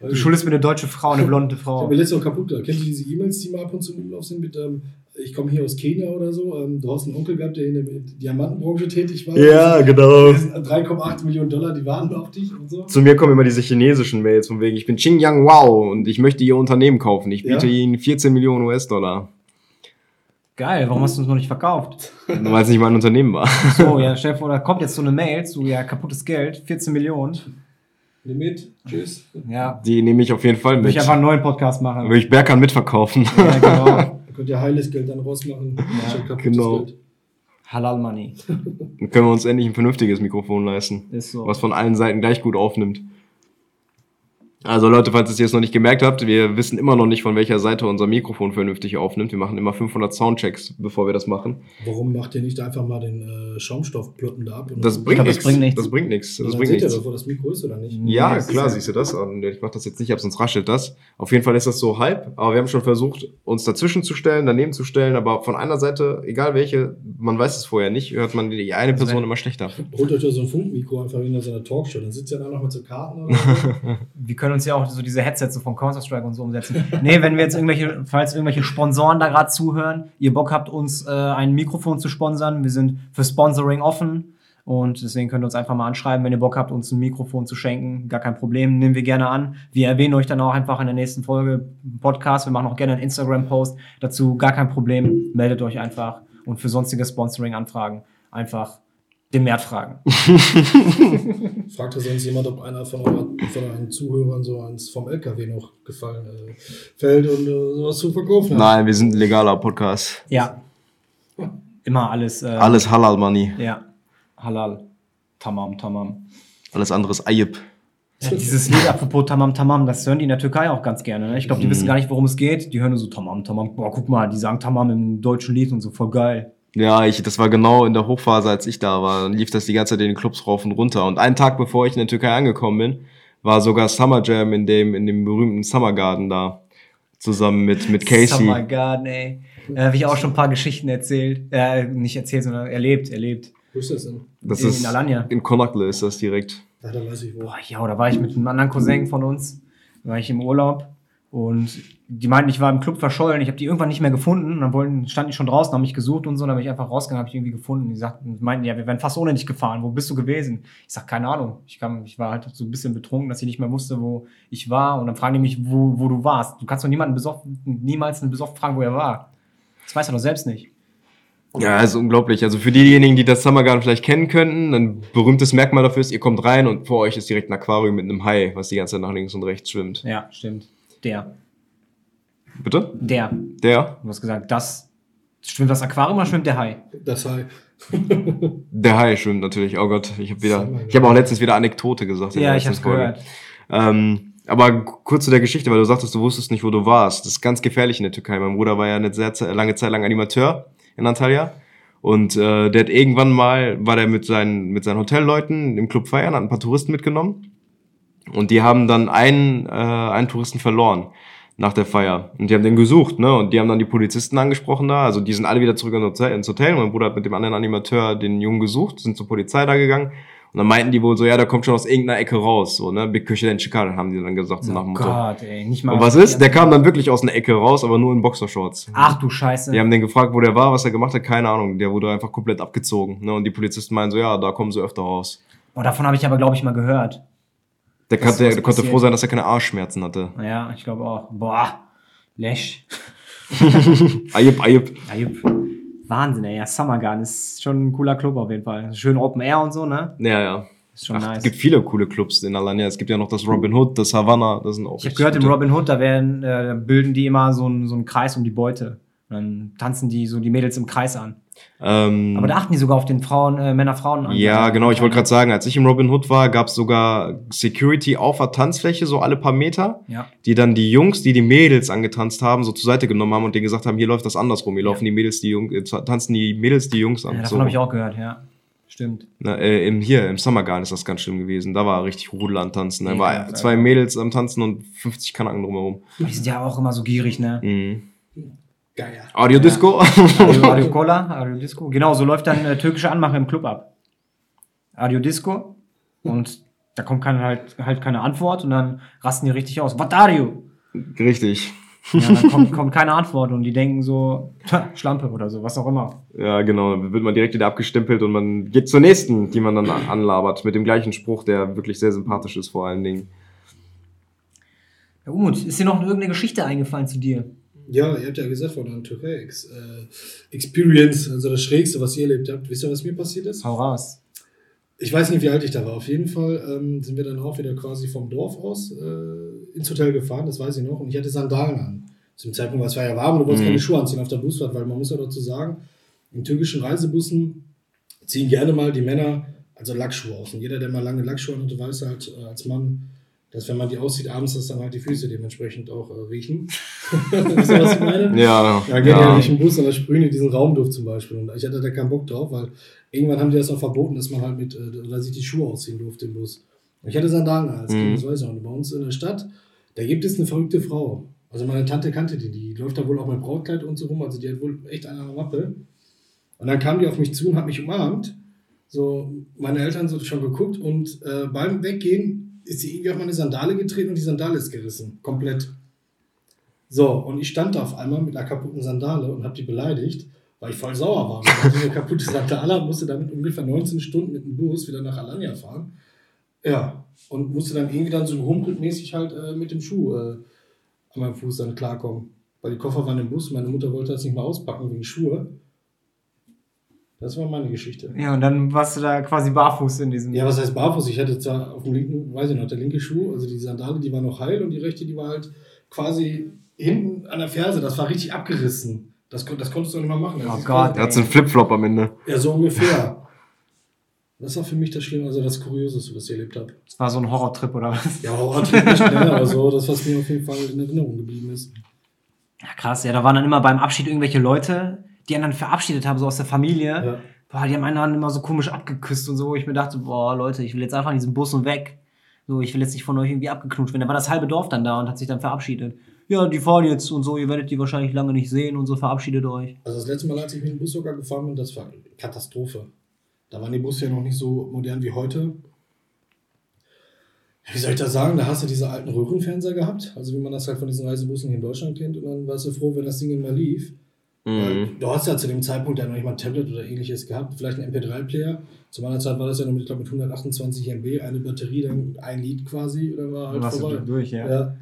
Du schuldest mir eine deutsche Frau, eine blonde Ich Frau. habe mir letztes Mal kaputt gemacht. Kennt ihr diese E-Mails, die mal ab und zu im Umlauf sind mit, ähm, ich komme hier aus Kenia oder so. Ähm, du hast einen Onkel gehabt, der in der Diamantenbranche tätig war. genau. Das sind 3,8 Millionen Dollar, die warten auf dich und so. Zu mir kommen immer diese chinesischen Mails von wegen, ich bin Xing Yang Wow und ich möchte ihr Unternehmen kaufen. Ich biete Ja. ihnen 14 Millionen US-Dollar. Geil, warum hast du uns noch nicht verkauft? [laughs] Weil es nicht mein Unternehmen war. So, ja, vor, da kommt jetzt so eine Mail zu, ja, kaputtes Geld, 14 Millionen. Nimm mit. Tschüss. Ja, Die nehme ich auf jeden Fall will mit. ich einfach einen neuen Podcast machen. Würde ich Berkan mitverkaufen. Ja, genau. [laughs] Könnt ihr heiles Geld dann rausmachen. Kaputtes genau. Geld. Halal Money. Dann können wir uns endlich ein vernünftiges Mikrofon leisten. Ist so. was von allen Seiten gleich gut aufnimmt. Also Leute, falls ihr es jetzt noch nicht gemerkt habt, wir wissen immer noch nicht, von welcher Seite unser Mikrofon vernünftig aufnimmt. Wir machen immer 500 Soundchecks, bevor wir das machen. Warum macht ihr nicht einfach mal den äh, Schaumstoffplotten da ab? und Das bringt glaub, das nichts. bringt nichts. Das bringt nichts. Ja, Das dann bringt seht ihr nichts. doch, wo das Mikro ist oder nicht? Ja, das klar, ja- siehst du das. Und Ich mache das jetzt nicht ab, sonst raschelt das. Auf jeden Fall ist das so halb. Aber wir haben schon versucht, uns dazwischen zu stellen, daneben zu stellen. Aber von einer Seite, egal welche, man weiß es vorher nicht, hört man die eine Also Person wenn- immer schlechter. Holt euch doch so ein Funkmikro einfach in so einer Talkshow. Dann sitzt ihr dann noch mit so Karten oder [laughs] so. Wir können uns ja auch so diese Headsets so von Counter-Strike und so umsetzen. [laughs] Nee, wenn wir jetzt irgendwelche, falls irgendwelche Sponsoren da gerade zuhören, ihr Bock habt, uns äh, ein Mikrofon zu sponsern, wir sind für Sponsoring offen. Und deswegen könnt ihr uns einfach mal anschreiben, wenn ihr Bock habt, uns ein Mikrofon zu schenken. Gar kein Problem, nehmen wir gerne an. Wir erwähnen euch dann auch einfach in der nächsten Folge Podcast. Wir machen auch gerne einen Instagram-Post dazu. Gar kein Problem. Meldet euch einfach. Und für sonstige Sponsoring-Anfragen einfach den Mert fragen. [laughs] Fragt da sonst jemand, ob einer von, von euren Zuhörern so eins vom LKW noch gefallen äh, fällt und äh, sowas zu verkaufen hat? Nein, wir sind ein legaler Podcast. Ja. Immer alles. Äh, Alles Halal Money. Ja. Halal. Tamam, tamam. Alles andere ist Ayib. Ja, dieses Lied, apropos Tamam Tamam, das hören die in der Türkei auch ganz gerne. Ne? Ich glaube, die Mhm. wissen gar nicht, worum es geht. Die hören nur so Tamam Tamam. Boah, guck mal, die sagen Tamam im deutschen Lied und so, voll geil. Ja, ich, das war genau in der Hochphase, als ich da war. Dann lief das die ganze Zeit in den Clubs rauf und runter. Und einen Tag bevor ich in der Türkei angekommen bin, war sogar Summer Jam in dem, in dem berühmten Summer Garden da. Zusammen mit, mit Casey. My God, ey. Da habe ich auch schon ein paar Geschichten erzählt. Äh, nicht erzählt, sondern erlebt, erlebt. Wo ist das denn? Das in, ist in Alanya. in Konakle ist das direkt. Ja, da weiß ich wo. Boah, ja, da war ich mit einem anderen Cousin von uns, war ich im Urlaub und die meinten, ich war im Club verschollen, ich habe die irgendwann nicht mehr gefunden und dann wollten, standen die schon draußen, haben mich gesucht und so, dann bin ich einfach rausgegangen, habe ich irgendwie gefunden. Die sagten, meinten, ja, wir wären fast ohne dich gefahren, wo bist du gewesen? Ich sag, keine Ahnung, ich, kam, ich war halt so ein bisschen betrunken, dass ich nicht mehr wusste, wo ich war und dann fragen die mich, wo, wo du warst. Du kannst doch niemanden besoffen, niemals einen besoffen fragen, wo er war. Das weiß er doch selbst nicht. Ja, ist unglaublich. Also für diejenigen, die das Summer Garden vielleicht kennen könnten, ein berühmtes Merkmal dafür ist, ihr kommt rein und vor euch ist direkt ein Aquarium mit einem Hai, was die ganze Zeit nach links und rechts schwimmt. Ja, stimmt. Der. Bitte? Der. Der? Du hast gesagt, das. Schwimmt das Aquarium oder schwimmt der Hai? Das Hai. [laughs] Der Hai schwimmt natürlich. Oh Gott, ich habe wieder, ich habe auch letztens wieder Anekdote gesagt. Ja, ich Folge. gehört. Ähm, aber kurz zu der Geschichte, weil du sagtest, du wusstest nicht, wo du warst. Das ist ganz gefährlich in der Türkei. Mein Bruder war ja eine sehr lange Zeit lang Animateur in Antalya. Und äh, der hat irgendwann mal, war der mit seinen, mit seinen Hotelleuten im Club feiern, hat ein paar Touristen mitgenommen. Und die haben dann einen, äh, einen Touristen verloren nach der Feier. Und die haben den gesucht, ne? Und die haben dann die Polizisten angesprochen da. Also die sind alle wieder zurück ins Hotel. Hotel. Mein Bruder hat mit dem anderen Animateur den Jungen gesucht, sind zur Polizei da gegangen. Und dann meinten die wohl so, ja, der kommt schon aus irgendeiner Ecke raus, so, ne? Big Küche den Chikar, haben die dann gesagt, so nach dem Oh Motto. Gott, ey, nicht mal. Und was ist? Der kam dann wirklich aus einer Ecke raus, aber nur in Boxershorts. Ach du Scheiße. Die haben den gefragt, wo der war, was er gemacht hat, keine Ahnung. Der wurde einfach komplett abgezogen. Ne? Und die Polizisten meinen so, ja, da kommen sie öfter raus. Oh, davon habe ich aber, glaube ich, mal gehört. Der, kann, der, der konnte froh sein, dass er keine Arschschmerzen hatte. Ja, ich glaube auch. Boah. Lesch. [laughs] Ayub, Ayub. Ayub. Wahnsinn, ey. Ja, Summer Garden ist schon ein cooler Club auf jeden Fall. Schön Open Air und so, ne? Ja, ja. Ist schon Ach, nice. Es gibt viele coole Clubs in Alanya. Es gibt ja noch das Robin Hood, das Havana. Das sind auch Ich habe gehört, im gute. Robin Hood, da werden, äh, bilden die immer so einen so einen Kreis um die Beute. Und dann tanzen die so die Mädels im Kreis an. Ähm, Aber da achten die sogar auf den Frauen, äh, Männer-Frauen an. ja, genau. Ich wollte gerade sagen, als ich im Robin Hood war, gab es sogar Security auf der Tanzfläche, so alle paar Meter, Ja. die dann die Jungs, die die Mädels angetanzt haben, so zur Seite genommen haben und denen gesagt haben, hier läuft das andersrum. Hier laufen die Mädels, die Jungs, äh, tanzen die Mädels die Jungs an. ja davon so. habe ich auch gehört, ja. Stimmt. Na, äh, im, hier, im Summer Garden ist das ganz schlimm gewesen. Da war richtig Rudel an Tanzen. Da Ja, war zwei Mädels am Tanzen und 50 Kanaken drumherum. Die sind ja auch immer so gierig, ne? Mhm. Geil. Audiodisco? Adio, Adio [laughs] Cola, Adio Disco. Genau, so läuft dann äh, türkische Anmache im Club ab. Adio Disco. Und da kommt keine, halt, halt keine Antwort und dann rasten die richtig aus. Was Adio? Richtig. Ja, dann kommt, [laughs] kommt keine Antwort und die denken so, "Tja, Schlampe oder so, was auch immer. Ja, genau. Dann wird man direkt wieder abgestempelt und man geht zur nächsten, die man dann anlabert. Mit dem gleichen Spruch, der wirklich sehr sympathisch ist, vor allen Dingen. Ja, Umut, ist dir noch irgendeine Geschichte eingefallen zu dir? Ja, ihr habt ja gesagt von der Türkei Ex, äh, Experience, also das Schrägste, was ihr erlebt habt. Wisst ihr, was mir passiert ist? Hau raus. Ich weiß nicht, wie alt ich da war. Auf jeden Fall ähm, sind wir dann auch wieder quasi vom Dorf aus äh, ins Hotel gefahren, das weiß ich noch. Und ich hatte Sandalen an. Zu dem Zeitpunkt war es war ja warm und du wolltest Mhm. keine Schuhe anziehen auf der Busfahrt, weil man muss ja dazu sagen, in türkischen Reisebussen ziehen gerne mal die Männer also Lackschuhe aus. Und jeder, der mal lange Lackschuhe hatte, weiß halt äh, als Mann, dass wenn man die aussieht abends, dass dann halt die Füße dementsprechend auch äh, riechen. [laughs] Wisst ihr, was ich meine? Ja, Ja, geht ja, ja. nicht im Bus und da sprühen die diesen Raumduft zum Beispiel. Und ich hatte da keinen Bock drauf, weil irgendwann haben die das auch verboten, dass man halt mit, äh, oder sich die Schuhe ausziehen durfte im Bus. Und ich hatte Sandalen als Kind, Mhm. das weiß ich auch. Und bei uns in der Stadt, da gibt es eine verrückte Frau. Also meine Tante kannte die, die läuft da wohl auch mit Brautkleid und so rum, also die hat wohl echt eine Mappe. Und dann kam die auf mich zu und hat mich umarmt. So, meine Eltern so schon geguckt und äh, beim Weggehen ist sie irgendwie auf meine Sandale getreten und die Sandale ist gerissen. Komplett. So, und ich stand da auf einmal mit einer kaputten Sandale und habe die beleidigt, weil ich voll sauer war. Ich hatte eine kaputte Sandale und musste damit ungefähr 19 Stunden mit dem Bus wieder nach Alanya fahren. Ja, und musste dann irgendwie dann so rumpelmäßig halt äh, mit dem Schuh äh, an meinem Fuß dann klarkommen. Weil die Koffer waren im Bus, meine Mutter wollte das nicht mal auspacken wegen Schuhe. Das war meine Geschichte. Ja, und dann warst du da quasi barfuß in diesem. Ja, was heißt barfuß? Ich hatte zwar auf dem linken, weiß ich noch, der linke Schuh, also die Sandale, die war noch heil und die rechte, die war halt quasi hinten an der Ferse. Das war richtig abgerissen. Das, das konntest du nicht mal machen. Das Oh Gott, Er hat so einen Flipflop am Ende. Ja, so ungefähr. Das war für mich das Schlimme, also das Kurioseste, was ich erlebt habe. Das war so ein Horrortrip oder was? Ja, Horrortrip nicht mehr, aber so, das, was mir auf jeden Fall in Erinnerung geblieben ist. Ja, krass. Ja, da waren dann immer beim Abschied irgendwelche Leute, die dann verabschiedet haben, so aus der Familie. Ja. Boah, die haben einen dann immer so komisch abgeküsst und so. wo Ich mir dachte, boah, Leute, ich will jetzt einfach in diesen Bus und weg. So, ich will jetzt nicht von euch irgendwie abgeknutscht werden. Da war das halbe Dorf dann da und hat sich dann verabschiedet. Ja, die fahren jetzt und so, ihr werdet die wahrscheinlich lange nicht sehen und so, verabschiedet euch. Also das letzte Mal, als ich mit dem Bus sogar gefahren bin, das war eine Katastrophe. Da waren die Busse ja noch nicht so modern wie heute. Wie soll ich das sagen? Da hast du diese alten Röhrenfernseher gehabt, also wie man das halt von diesen Reisebussen hier in Deutschland kennt. Und dann warst du froh, wenn das Ding mal lief. Mhm. du hast ja zu dem Zeitpunkt ja noch nicht mal ein Tablet oder ähnliches gehabt, vielleicht ein MP3-Player. Zu meiner Zeit war das ja noch mit, ich glaube, mit 128 MB, eine Batterie, dann ein Lied quasi, oder war halt Dann warst du vorbei. durch, ja. Ja.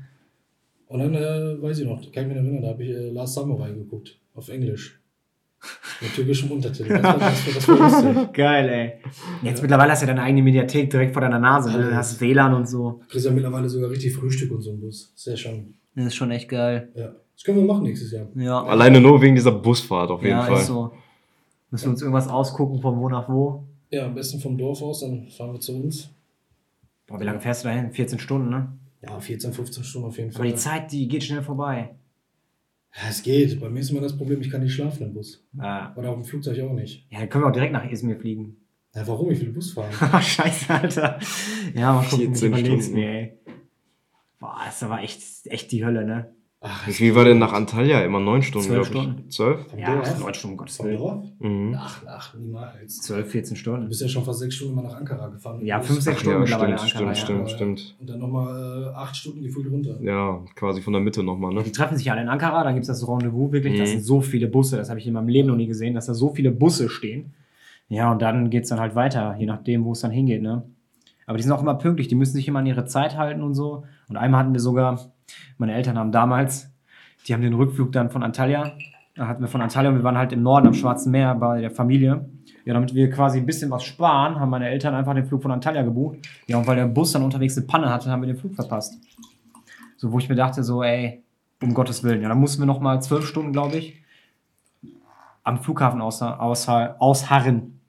Und dann, äh, weiß ich noch, kann ich mich erinnern, da habe ich äh, Last Samurai geguckt, auf Englisch. [laughs] Mit türkischem Untertitel. Das war, das war, das war lustig. [laughs] Geil, ey. Jetzt mittlerweile hast du ja deine eigene Mediathek direkt vor deiner Nase. Ne? Du hast WLAN und so. Du kriegst ja mittlerweile sogar richtig Frühstück und so im Bus. Ist ja schon. Das ist schon echt geil. Ja. Das können wir machen nächstes Jahr. Ja. Alleine nur wegen dieser Busfahrt auf jeden ja, Fall. ist so. Müssen wir uns irgendwas ausgucken, von wo nach wo. Ja, am besten vom Dorf aus, dann fahren wir zu uns. Boah, wie lange fährst du dahin? 14 Stunden, ne? Ja, 14, 15 Stunden auf jeden Aber Fall. die Zeit, die geht schnell vorbei. Ja, es geht. Bei mir ist immer das Problem, ich kann nicht schlafen im Bus. Ah. Oder auf dem Flugzeug auch nicht. Ja, dann können wir auch direkt nach Izmir fliegen. Ja, warum? Ich will Bus fahren. [laughs] Scheiße, Alter. Ja, mal gucken, ich 14 überleg's Stunden. mir, ey. Boah, das war echt, echt die Hölle, ne? Ach, Wie war denn nach Antalya? Immer neun Stunden, Zwölf glaube ich. Stunden. Zwölf? Ja, neun Stunden, um Gottes Willen. Mhm. Ach, ach, niemals. 12, 14 Du Stunden. bist ja schon fast sechs Stunden mal nach Ankara gefahren. Ja, fünf, sechs Stunden ja, mittlerweile stimmt, Ankara, stimmt, ja. stimmt, stimmt. Und dann nochmal äh, acht Stunden gefühlt runter. Ja, quasi von der Mitte nochmal, ne? Die treffen sich alle in Ankara, dann gibt es das Rendezvous, wirklich, das Mhm. sind so viele Busse, das habe ich in meinem Leben noch nie gesehen, dass da so viele Busse stehen. Ja, und dann geht es dann halt weiter, je nachdem, wo es dann hingeht, ne? Aber die sind auch immer pünktlich, die müssen sich immer an ihre Zeit halten und so. Und einmal hatten wir sogar, meine Eltern haben damals, die haben den Rückflug dann von Antalya, da hatten wir von Antalya und wir waren halt im Norden am Schwarzen Meer bei der Familie. Ja, damit wir quasi ein bisschen was sparen, haben meine Eltern einfach den Flug von Antalya gebucht. Ja, und weil der Bus dann unterwegs eine Panne hatte, haben wir den Flug verpasst. So, wo ich mir dachte, so, ey, um Gottes Willen. Ja, dann mussten wir noch mal zwölf Stunden, glaube ich, am Flughafen ausha ausha ausharren.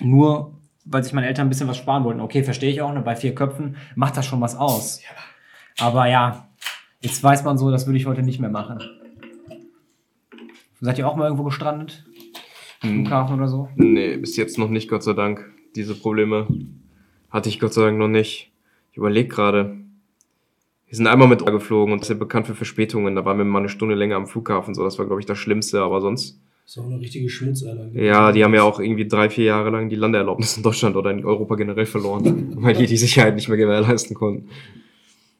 Nur, weil sich meine Eltern ein bisschen was sparen wollten. Okay, verstehe ich auch, ne? bei vier Köpfen macht das schon was aus. Aber ja, jetzt weiß man so, das würde ich heute nicht mehr machen. Seid ihr auch mal irgendwo gestrandet? Flughafen oder so? Nee, bis jetzt noch nicht, Gott sei Dank. Diese Probleme hatte ich Gott sei Dank noch nicht. Ich überlege gerade. Wir sind einmal mit geflogen und ja bekannt für Verspätungen. Da waren wir mal eine Stunde länger am Flughafen. So, das war, glaube ich, das Schlimmste. Aber sonst, Das ist auch eine richtige Schmutzerlage. ja, die haben ja auch irgendwie drei, vier Jahre lang die Landeerlaubnis in Deutschland oder in Europa generell verloren, [laughs] weil die die Sicherheit nicht mehr gewährleisten konnten.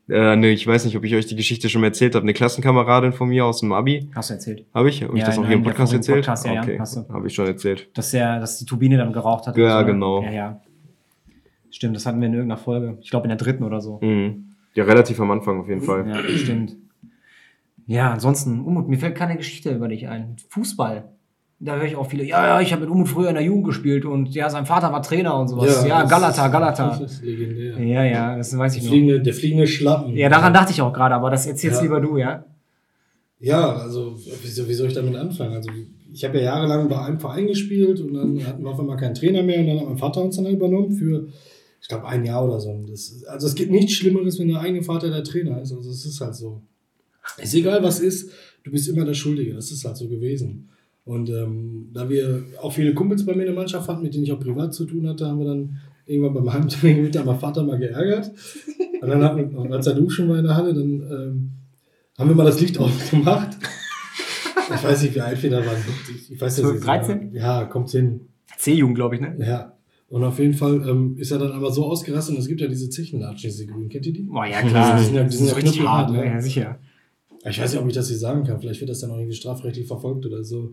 Äh, nee, ich weiß nicht, ob ich euch die Geschichte schon mal erzählt habe. Eine Klassenkameradin von mir aus dem Abi. Hast du erzählt. Habe ich? Habe ich Ja, das auch hier im Podcast erzählt? Podcasts, ja, ja, okay, hast du. habe ich schon erzählt. Dass, der, dass die Turbine dann geraucht hat. Ja, so, ne? genau. Ja, ja. Stimmt, das hatten wir in irgendeiner Folge. Ich glaube in der dritten oder so. Mhm. Ja, relativ am Anfang auf jeden Fall. Ja, stimmt. Ja, ansonsten, Umut, mir fällt keine Geschichte über dich ein. Fußball. Da höre ich auch viele, ja, ja, ich habe mit Umut früher in der Jugend gespielt und ja, sein Vater war Trainer und sowas. Ja, das Galata, Galata. Das ist legendär. Ja, ja, das weiß Der ich noch. fliegende, der fliegende Schlappen. Ja, daran dachte ich auch gerade, aber das erzählst Ja. lieber du, ja? Ja, also wie soll, wie soll ich damit anfangen? Also ich habe ja jahrelang bei einem Verein gespielt und dann hatten wir auf einmal keinen Trainer mehr und dann hat mein Vater uns dann übernommen für, ich glaube, ein Jahr oder so. Das, also es gibt nichts Schlimmeres, wenn der eigene Vater der Trainer ist. Also es ist halt so. Ist egal, was ist, du bist immer der Schuldige. Das ist halt so gewesen. Und ähm, da wir auch viele Kumpels bei mir in der Mannschaft hatten, mit denen ich auch privat zu tun hatte, haben wir dann irgendwann beim Heimtraining mit meinem Vater mal geärgert. Und dann hat, und als er duschen war in der Halle, dann ähm, haben wir mal das Licht ausgemacht. Ich weiß nicht, wie alt wir da waren. Ich, ich weiß das 12, nicht. 13? Ja, kommt hin. C-Jugend, glaube ich, ne? Ja. Und auf jeden Fall ähm, ist er dann aber so ausgerastet und es gibt ja diese Zechenlatschen, diese grünen. Kennt ihr die? Boah, ja, klar. Die sind ja- die sind ja knüppelhart, hart, ne? Ja, sicher. Ich weiß nicht, ob ich das hier sagen kann. Vielleicht wird das dann auch irgendwie strafrechtlich verfolgt oder so.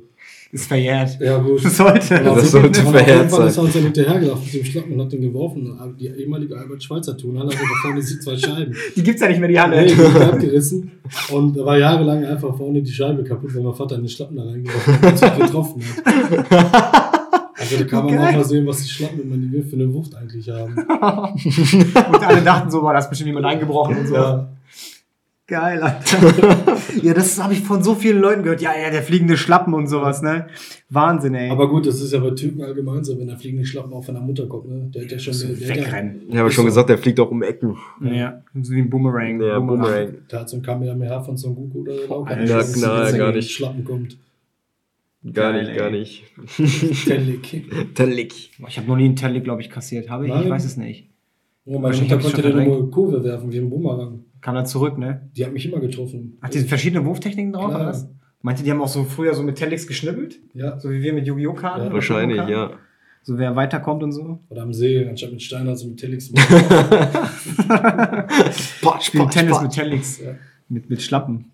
Ist verjährt. Ja, gut. Sollte. Und Das sollte verjährt Auf jeden Fall sein. ist er uns dann hinterhergelaufen mit dem Schlappen und hat den geworfen. Die ehemalige Albert-Schweitzer Turnhalle hatte da vorne zwei Scheiben. [laughs] Die gibt's ja nicht mehr, die Halle. Nee, die sind abgerissen. Und da war jahrelang einfach vorne die Scheibe kaputt, weil mein Vater den Schlappen da reingeworfen hat und sich getroffen hat. [laughs] Also da kann man auch mal sehen, was die Schlappen immer die für eine Wucht eigentlich haben. [laughs] Und alle dachten so, war das bestimmt jemand eingebrochen und so. Ja. Geil, Alter. [laughs] ja, das habe ich von so vielen Leuten gehört. Ja, ja, der fliegende Schlappen und sowas, ne? Wahnsinn, ey. Aber gut, das ist ja bei Türken allgemein so, wenn der fliegende Schlappen auch von der Mutter kommt, ne? Der hat ja schon der, der, der, Wegrennen. Ich habe schon gesagt, der fliegt auch um Ecken. Ja, so wie ein Boomerang. Der Boomerang. der hat so ein Kamehameha von Son Goku oder so. Ich schon na, wissen, gar der nicht. Schlappen kommt. Gar Geil, nicht, gar ey. nicht. Tellik. [laughs] Tellik. Ich habe noch nie einen Telly, glaube ich, kassiert. Habe ich? Ich Nein. weiß es nicht. Ja, meine Ich Mutter hab's konnte dann nur Kurve werfen, wie ein Bumerang. Kam dann zurück, ne? Die hat mich immer getroffen. Hat die verschiedene Wurftechniken drauf, Klar. oder? Meinte, die haben auch so früher so mit Telex geschnippelt? Ja. So wie wir mit Yu-Gi-Oh! Karten? Ja, Wahrscheinlich, ja. So wer weiterkommt und so. Oder am See, anstatt mit Stein, also mit Tellix. [laughs] [laughs] Patsch, Spielen patsch, Tennis patsch. mit Telex. Ja. Mit, mit Schlappen.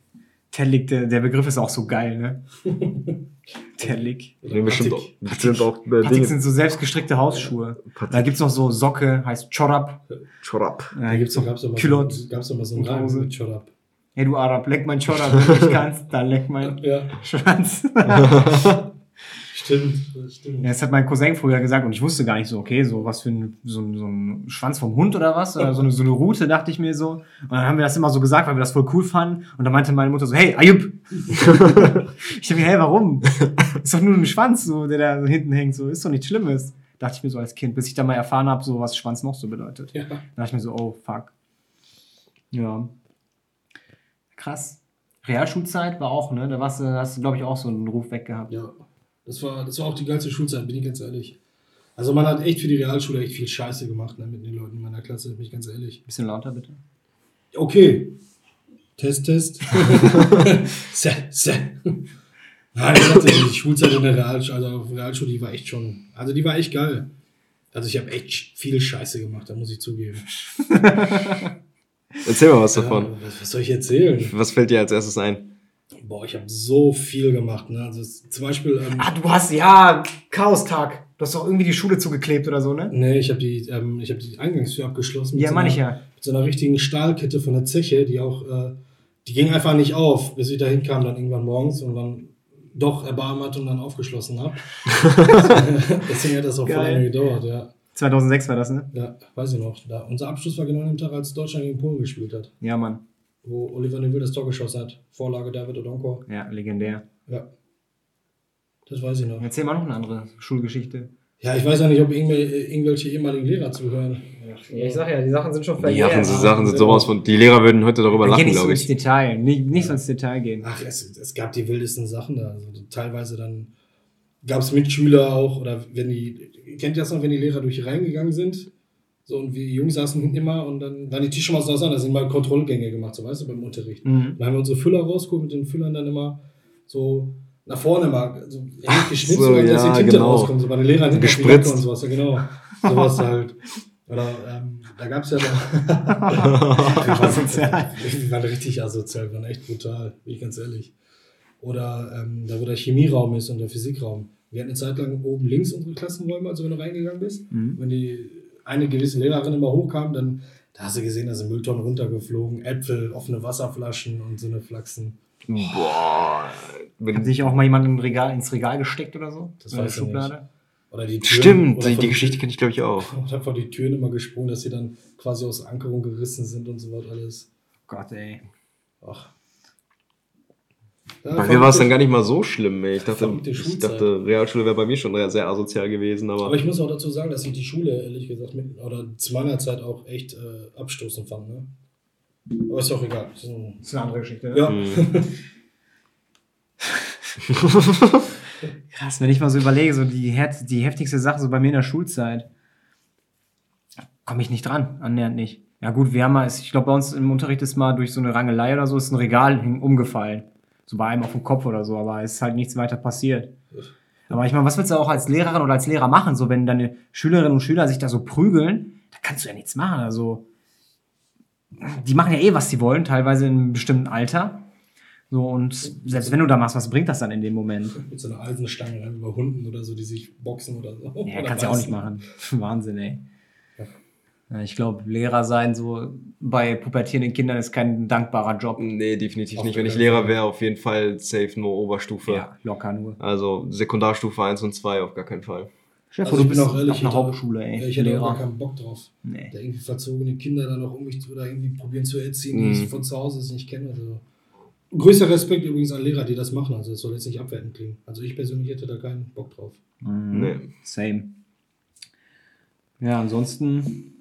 Tellig, der, der Begriff ist auch so geil, ne? [laughs] Tellig. Nee, bestimmt auch, Patik. bestimmt auch äh, Dinge. sind so selbstgestrickte Hausschuhe. Patik. Da gibt's noch so Socke, heißt Chorab. Chorab. Da Da gibt's noch mal, Külot. so, gab's doch mal so einen Hose. mit Chorab. Hey du Arab, leck mein Chorab, wenn du nicht kannst, dann leck mein Ja. Schwanz. [laughs] [laughs] Stimmt, das stimmt. Das hat mein Cousin früher gesagt und ich wusste gar nicht so, okay, so was für ein, so, ein- so ein Schwanz vom Hund oder was, oder so eine, so eine Rute, dachte ich mir so. Und dann haben wir das immer so gesagt, weil wir das voll cool fanden. Und dann meinte meine Mutter so, hey, Ayub! [laughs] ich dachte mir, hey, warum? Ist doch nur ein Schwanz, so, der da so hinten hängt, so, ist doch nichts Schlimmes. Dachte ich mir so als Kind, bis ich dann mal erfahren habe, so was Schwanz noch so bedeutet. Ja. Da dachte ich mir so, oh, fuck. Ja. Krass. Realschulzeit war auch, ne? Da warst da hast du, glaube ich, auch so einen Ruf weg gehabt. Ja, das war, das war auch die geilste Schulzeit, bin ich ganz ehrlich. Also man hat echt für die Realschule echt viel Scheiße gemacht ne, mit den Leuten in meiner Klasse, bin ich ganz ehrlich. Bisschen lauter, bitte. Okay. Test, Test. [laughs] se, se. Nein, tatsächlich, die Schulzeit in der Realschule, also auf der Realschule, die war echt schon, also die war echt geil. Also ich habe echt viel Scheiße gemacht, da muss ich zugeben. [laughs] Erzähl mal was davon. Ja, was, was soll ich erzählen? Was fällt dir als erstes ein? Boah, ich habe so viel gemacht. Ne? Also zum Beispiel, ähm, Ah, du hast, ja, Chaostag. Du hast doch irgendwie die Schule zugeklebt oder so, ne? nee, ich habe die, ähm, ich hab die Eingangstür abgeschlossen. Ja, so meine ich ja. mit so einer richtigen Stahlkette von der Zeche, die auch, äh, die ging einfach nicht auf, bis ich da hinkam, dann irgendwann morgens und dann doch erbarmt und dann aufgeschlossen habe. [laughs] Deswegen hat das auch voll Geil. lange gedauert, ja. 2006 war das, ne? Ja, weiß ich noch. Da, unser Abschluss war genau an dem Tag, als Deutschland gegen Polen gespielt hat, Ja, Mann. Wo Oliver Neville das Tor geschossen hat. Vorlage David Odonkor. Ja, legendär. Ja. Das weiß ich noch. Erzähl mal noch eine andere Schulgeschichte. Ja, ich weiß ja nicht, ob irgendwel- irgendwelche ehemaligen Lehrer zuhören. Ja, ich sag ja, die Sachen sind schon Die Sachen, die Sachen sind sowas von. Die Lehrer würden heute darüber lachen, nicht so glaube ins ich. Detail. Nicht, nicht so ins Detail gehen. Ach, es, es gab die wildesten Sachen da. Also teilweise dann gab es Mitschüler auch, oder wenn die, kennt ihr das noch, wenn die Lehrer durch reingegangen sind? So, und wir Jungs saßen immer und dann waren die Tische mal so auseinander, da sind mal Kontrollgänge gemacht, so weißt du, beim Unterricht. Mhm. Dann haben wir unsere Füller rausgeholt mit den Füllern dann immer so nach vorne mal so Ach geschnitzt, so, dass ja, die Tinte genau. rauskommt, so bei den Lehrern Gespritzt. Und sowas, ja genau. Sowas halt. Oder ähm, da gab es ja noch. [laughs] Asozial. Wir waren richtig asozial, wir waren echt brutal, bin ich ganz ehrlich. Oder ähm, da, wo der Chemieraum ist und der Physikraum. Wir hatten eine Zeit lang oben links unsere Klassenräume, also wenn du reingegangen bist. Mhm. Wenn die eine gewisse Lehrerin immer hochkam, dann da hast du gesehen, da sind Mülltonnen runtergeflogen, Äpfel, offene Wasserflaschen und so eine Flachsen. Boah. Hat Wenn, sich auch mal jemand im Regal, ins Regal gesteckt oder so? Das In weiß ich Schublade? Oder die Türen. stimmt, oder die, die Geschichte kenne ich, glaube ich, auch. [laughs] Und hab vor die Türen immer gesprungen, dass sie dann quasi aus Ankerung gerissen sind und so was alles. Gott, ey. Ach. Bei mir war es dann gar nicht mal so schlimm. Ey. Ich dachte, ich dachte, Realschule wäre bei mir schon sehr asozial gewesen, aber. Aber ich muss auch dazu sagen, dass ich die Schule, ehrlich gesagt, mit, oder zu meiner Zeit auch echt äh, abstoßend fand. Ne? Aber ist auch egal. Das ist eine andere Geschichte. Ne? Ja. Hm. [laughs] Krass, wenn ich mal so überlege, so die, die heftigste Sache so bei mir in der Schulzeit, komme ich nicht dran, annähernd nicht. Ja gut, wir haben mal, ich glaube bei uns im Unterricht ist mal durch so eine Rangelei oder so, ist ein Regal umgefallen. So bei einem auf dem Kopf oder so, aber es ist halt nichts weiter passiert. Aber ich meine, was willst du auch als Lehrerin oder als Lehrer machen? So, wenn deine Schülerinnen und Schüler sich da so prügeln, da kannst du ja nichts machen. Also, die machen ja eh, was sie wollen, teilweise in einem bestimmten Alter. So, und selbst wenn du da machst, was bringt das dann in dem Moment? Mit so einer Eisenstange rein über Hunden oder so, die sich boxen oder so. Ja, Oder kannst du ja auch nicht machen. [laughs] Wahnsinn, ey. Ich glaube, Lehrer sein so bei pubertierenden Kindern ist kein dankbarer Job. Nee, definitiv Auf nicht. Wenn ich Lehrer wäre, auf jeden Fall safe nur Oberstufe. Ja, locker nur. Also Sekundarstufe 1 und 2 auf gar keinen Fall. Chef, Also ich bin auch ehrlich, ich- Hauptschule, ey. Ja, ich hätte auch gar Lehrer. keinen Bock drauf. Nee. Da irgendwie verzogene Kinder dann noch um mich zu, oder irgendwie probieren zu erziehen, Mhm. die ich von zu Hause nicht kenne. Also. Größter Respekt übrigens an Lehrer, die das machen. Also das soll jetzt nicht abwertend klingen. Also ich persönlich hätte da keinen Bock drauf. Mhm. Nee. Same. Ja, ansonsten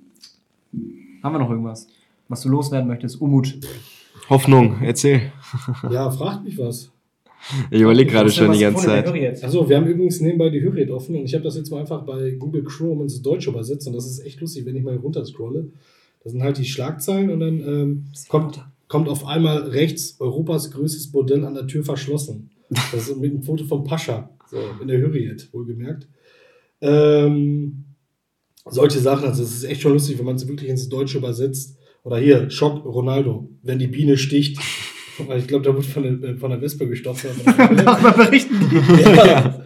haben wir noch irgendwas, was du loswerden möchtest? Umut. Hoffnung, erzähl. Ja, fragt mich was. Ich überlege gerade schon die ganze Zeit. Also, wir haben übrigens nebenbei die Hürriyet offen und ich habe das jetzt mal einfach bei Google Chrome ins Deutsche übersetzt und das ist echt lustig, wenn ich mal runter scrolle. Das sind halt die Schlagzeilen und dann ähm, kommt, kommt auf einmal rechts Europas größtes Bordell an der Tür verschlossen. [laughs] Das ist mit einem Foto vom Pascha, so in der Hürriyet, wohlgemerkt. Ähm, solche Sachen, also es ist echt schon lustig, wenn man es wirklich ins Deutsche übersetzt. Oder hier, Schock Ronaldo, wenn die Biene sticht. [laughs] Weil ich glaube, da wird von der, äh, von der Wespe gestochen. [laughs] Darüber berichten. [laughs] ja.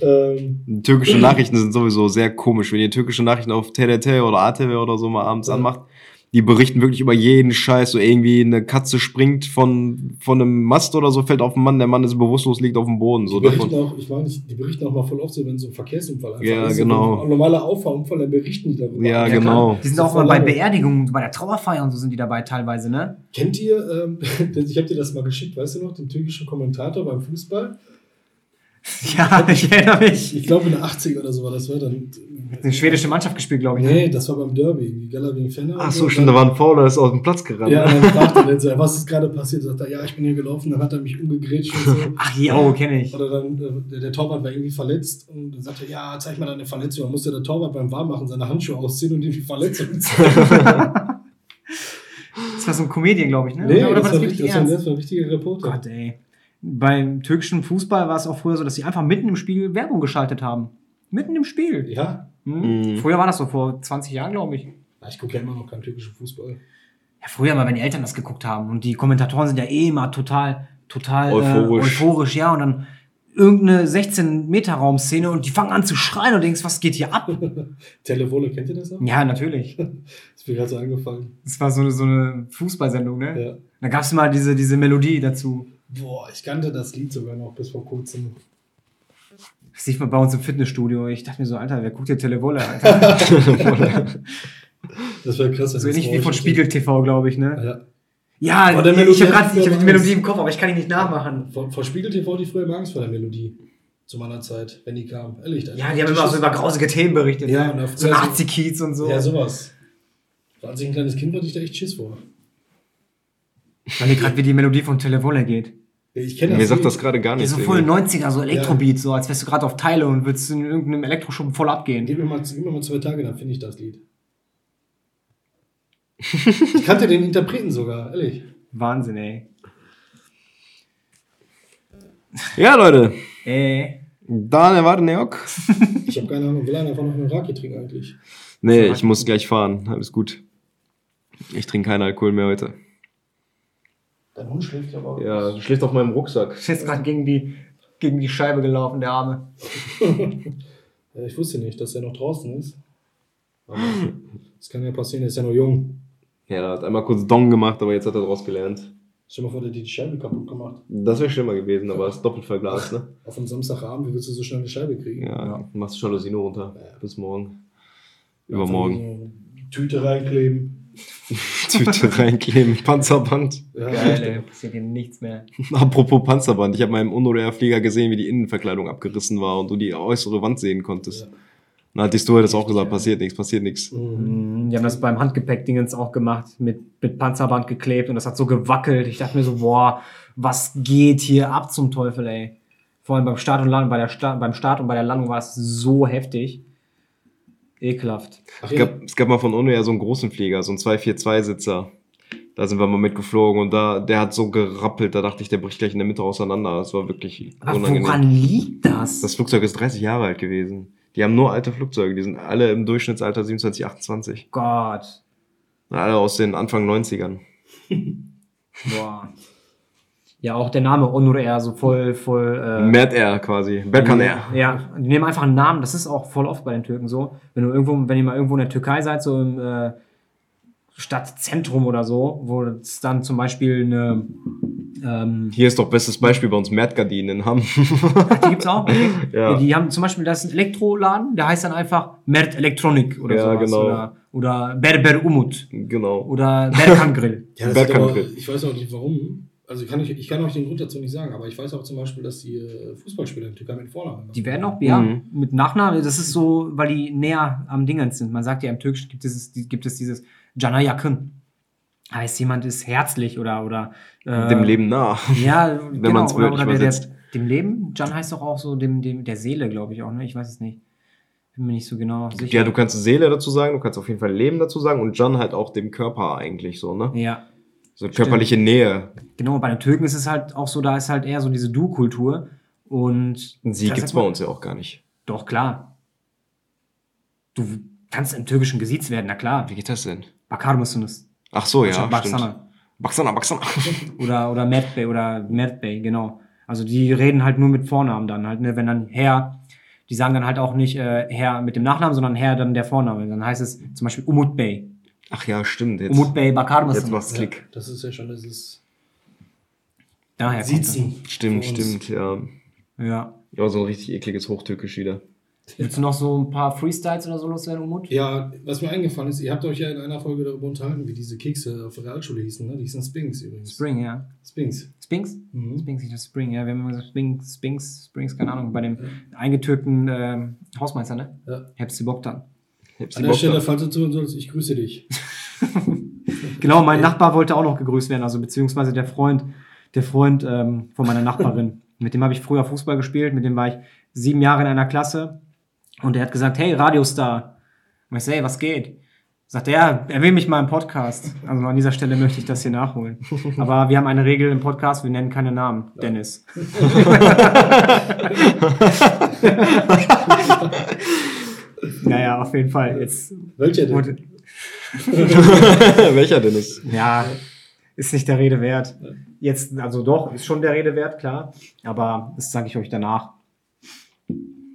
ähm, Die türkischen Nachrichten sind sowieso sehr komisch. Wenn ihr türkische Nachrichten auf TRT oder ATV oder so mal abends Ja. anmacht, die berichten wirklich über jeden Scheiß. So irgendwie eine Katze springt von, von einem Mast oder so, fällt auf den Mann, der Mann ist bewusstlos, liegt auf dem Boden. So Die berichten, davon. auch, ich meine, die berichten auch mal voll oft so, wenn so ein Verkehrsunfall einfach Ja, ist. genau. Ein normaler Auffahrunfall, dann berichten die darüber. Ja, Ja, genau. klar. Die sind auch mal bei. Beerdigungen, bei der Trauerfeier und so sind die dabei teilweise, ne? Kennt ihr, ähm, [laughs] ich habe dir das mal geschickt, weißt du noch, den türkischen Kommentator beim Fußball? [laughs] Ja, ich erinnere mich. Ich glaube in der 80 oder so war das, war dann. Eine schwedische Mannschaft gespielt, glaube ich. ne? Nee, das war beim Derby, Gala gegen Fenner. Ach so, stimmt, da war ein Foul, da ist aus dem Platz gerannt. Ja, dann [laughs] fragt er dann so, was ist gerade passiert? Sagt er, ja, ich bin hier gelaufen, dann hat er mich umgegrätscht und so. Ach, jo, kenne ich. Oder dann, äh, der, der Torwart war irgendwie verletzt und dann sagt er, ja, zeig mal deine Verletzung. Dann musste der Torwart beim Warmmachen seine Handschuhe ausziehen und ihm die Verletzung [laughs] zeigen. Das war so ein Comedian, glaube ich, ne? nee, Oder das, war, das richtig, wirklich das, war, das war ein richtiger Reporter. Gott, ey. Beim türkischen Fußball war es auch früher so, dass sie einfach mitten im Spiel Werbung geschaltet haben. Mitten im Spiel. Ja, Hm? Mhm. Früher war das so, vor 20 Jahren, glaube ich. Ja, ich gucke ja immer noch keinen türkischen Fußball. Ja, früher mal, wenn die Eltern das geguckt haben. Und die Kommentatoren sind ja eh immer total, total Euphorisch. Äh, euphorisch ja. Und dann irgendeine 16-Meter-Raum-Szene und die fangen an zu schreien und denkst, was geht hier ab? [laughs] Televole, kennt ihr das noch? ja, natürlich. [laughs] Ist mir gerade so eingefallen. Das war so eine, so eine Fußballsendung, ne? Ja. Da gab es mal diese, diese Melodie dazu. Boah, ich kannte das Lied sogar noch bis vor kurzem. Das sieht man bei uns im Fitnessstudio. Ich dachte mir so, Alter, wer guckt hier Televolle, Alter? [laughs] Das wäre krass. so ähnlich wie von. Spiegel TV, glaube ich, ne? Ja. Ja, der ich Melodie habe gerade hab die Melodie im Kopf, aber ich kann ihn nicht nachmachen. Vor, vor Spiegel TV die früher immer Angst vor der Melodie. Zu meiner Zeit, wenn die kam. Ehrlich. Ja, die haben immer so über grausige Themen berichtet. Ja, ne? und so Nazi-Kiez und so. Ja, sowas. Als ich ein kleines Kind war, hatte ich da echt Schiss vor. Weil mir gerade wie die Melodie von Televolle geht. Ja, Ich kenne das. Mir sagt das gerade gar Die nichts. so voll irgendwie. 90er, so Elektrobeat, so als wärst du gerade auf Teile und würdest in irgendeinem Elektroschuppen voll abgehen. Gib mir, mal, gib mir mal zwei Tage, dann finde ich das Lied. ich kannte den Interpreten sogar, ehrlich. Wahnsinn, ey. Ja, Leute. Ey. Dann war Neok. Ich habe keine Ahnung, will einer einfach noch einen Raki trinken eigentlich? Nee, ich muss gleich fahren. Alles gut. Ich trinke keinen Alkohol mehr heute. Dein Hund schläft ja aber. Ja, du schläfst auf meinem Rucksack. Ist jetzt gerade gegen die, gegen die Scheibe gelaufen, der Arme. [laughs] Ja, ich wusste nicht, dass er noch draußen ist. Aber das kann ja passieren, er ist ja noch jung. Ja, er hat einmal kurz Dong gemacht, aber jetzt hat er daraus gelernt. Stell dir mal vor, der hat dir die Scheibe kaputt gemacht. Das wäre schlimmer gewesen, aber es ist doppelt verglast, ne? [laughs] Auf einem Samstagabend, wie willst du so schnell eine Scheibe kriegen? Ja, machst du Jalousien runter. Ja. Bis morgen. Übermorgen. so eine Tüte reinkleben. [laughs] Tüte reinkleben, Panzerband. Geil, ey. Passiert hier nichts mehr. [laughs] Apropos Panzerband, ich habe meinem Uno-Flieger gesehen, wie die Innenverkleidung abgerissen war und du die äußere Wand sehen konntest. Ja. Dann hat die Story das auch gesagt, passiert nichts, passiert nichts. Mhm. Mhm, Die haben das beim Handgepäck-Dingens auch gemacht, mit, mit Panzerband geklebt und das hat so gewackelt. Ich dachte mir so, boah, was geht hier ab zum Teufel, ey. Vor allem beim Start und Landung, bei der Sta beim Start und bei der Landung war es so heftig. Ekelhaft. Ach Es gab, es gab mal von Uno ja so einen großen Flieger, so einen 242-Sitzer. Da sind wir mal mitgeflogen und da, der hat so gerappelt, da dachte ich, der bricht gleich in der Mitte auseinander. Das war wirklich Aber unangenehm. woran liegt das? Das Flugzeug ist 30 Jahre alt gewesen. Die haben nur alte Flugzeuge, die sind alle im Durchschnittsalter 27, 28. Gott. Alle aus den Anfang 90ern. [laughs] Boah. Ja, auch der Name Onur Air, so voll, voll. Äh, Mad Air quasi. Berkan Air. Ja, die nehmen einfach einen Namen, das ist auch voll oft bei den Türken so. Wenn du irgendwo, wenn ihr mal irgendwo in der Türkei seid, so im äh, Stadtzentrum oder so, wo es dann zum Beispiel eine, ähm, Hier ist doch bestes Beispiel bei uns Merdgardinen in Hamm. [laughs] die gibt's auch. Okay. Ja. Die haben zum Beispiel, das ist ein Elektroladen, der heißt dann einfach Mert Elektronik oder Ja, sowas. genau. Oder, oder Berber Umut genau. oder Berkan Grill. [laughs] ja Berkan Grill. ich weiß auch nicht warum. Also kann ich, ich kann euch den Grund dazu nicht sagen, aber ich weiß auch zum Beispiel, dass die äh, Fußballspieler in Türkei mit Vornamen Die werden auch, ja, Mhm. mit Nachnamen, das ist so, weil die näher am Dingens sind. Man sagt ja im Türkischen gibt es, gibt es dieses Cana yakın. Heißt, jemand ist herzlich oder, oder äh, Dem Leben nah. Ja, [laughs] Wenn genau, man's oder, wörtlich oder der, der, übersetzt. dem Leben. Jan heißt doch auch so dem, dem der Seele, glaube ich auch, ne? Ich weiß es nicht. Bin mir nicht so genau sicher. Ja, du kannst Seele dazu sagen, du kannst auf jeden Fall Leben dazu sagen und John halt auch dem Körper eigentlich so, ne? ja, So körperliche Nähe. genau. Bei den Türken ist es halt auch so, da ist halt eher so diese Du-Kultur. Und sie gibt's sagt bei uns ja auch gar nicht. Doch, klar. Du kannst im Türkischen gesiezt werden, na klar. Wie geht das denn? Bakar mısınız? Ach so, ja, Baksana. Baksana. Baxana. [laughs] Oder, oder Mert Bey oder Mert Bey, genau. Also die reden halt nur mit Vornamen dann halt, ne? Wenn dann Herr, die sagen dann halt auch nicht äh, Herr mit dem Nachnamen, sondern Herr dann der Vorname. Dann heißt es zum Beispiel Umut Bey. Ach ja, stimmt. Jetzt, Umut Bey Bakar jetzt macht's Klick. Das ist ja schon dieses Daher kommt das. Siezen. Stimmt, stimmt, ja. Ja. Ja, so ein richtig ekliges Hochtürkisch wieder. Willst du noch so ein paar Freestyles oder so loswerden, Umut? Ja, was mir eingefallen ist, ihr habt euch ja in einer Folge darüber unterhalten, wie diese Kekse auf der Realschule hießen, ne? Die hießen Spinks übrigens. Spring, ja. Spinks. Spinks? Mhm. Spinks, nicht das Spring, ja. Wir haben immer gesagt Spinks, Spinks, Springs, keine Ahnung, bei dem eingetürkten ähm, Hausmeister, ne? Ja. Hepsi Bogdan. An der Bock Stelle, falls du zuhören sollst, ich grüße dich. [laughs] Genau, mein Nachbar wollte auch noch gegrüßt werden, also beziehungsweise der Freund, der Freund ähm, von meiner Nachbarin. mit dem habe ich früher Fußball gespielt, mit dem war ich sieben Jahre in einer Klasse und der hat gesagt, hey, Radiostar. Und ich so, hey, was geht? Sagt er, ja, erwähne mich mal im Podcast. Also an dieser Stelle möchte ich das hier nachholen. [laughs] Aber wir haben eine Regel im Podcast, wir nennen keine Namen. Dennis. [laughs] naja, auf jeden Fall. Jetzt Welcher denn? [laughs] Welcher denn ist? ja, ist nicht der Rede wert. Jetzt, also doch, ist schon der Rede wert, klar. Aber das sage ich euch danach.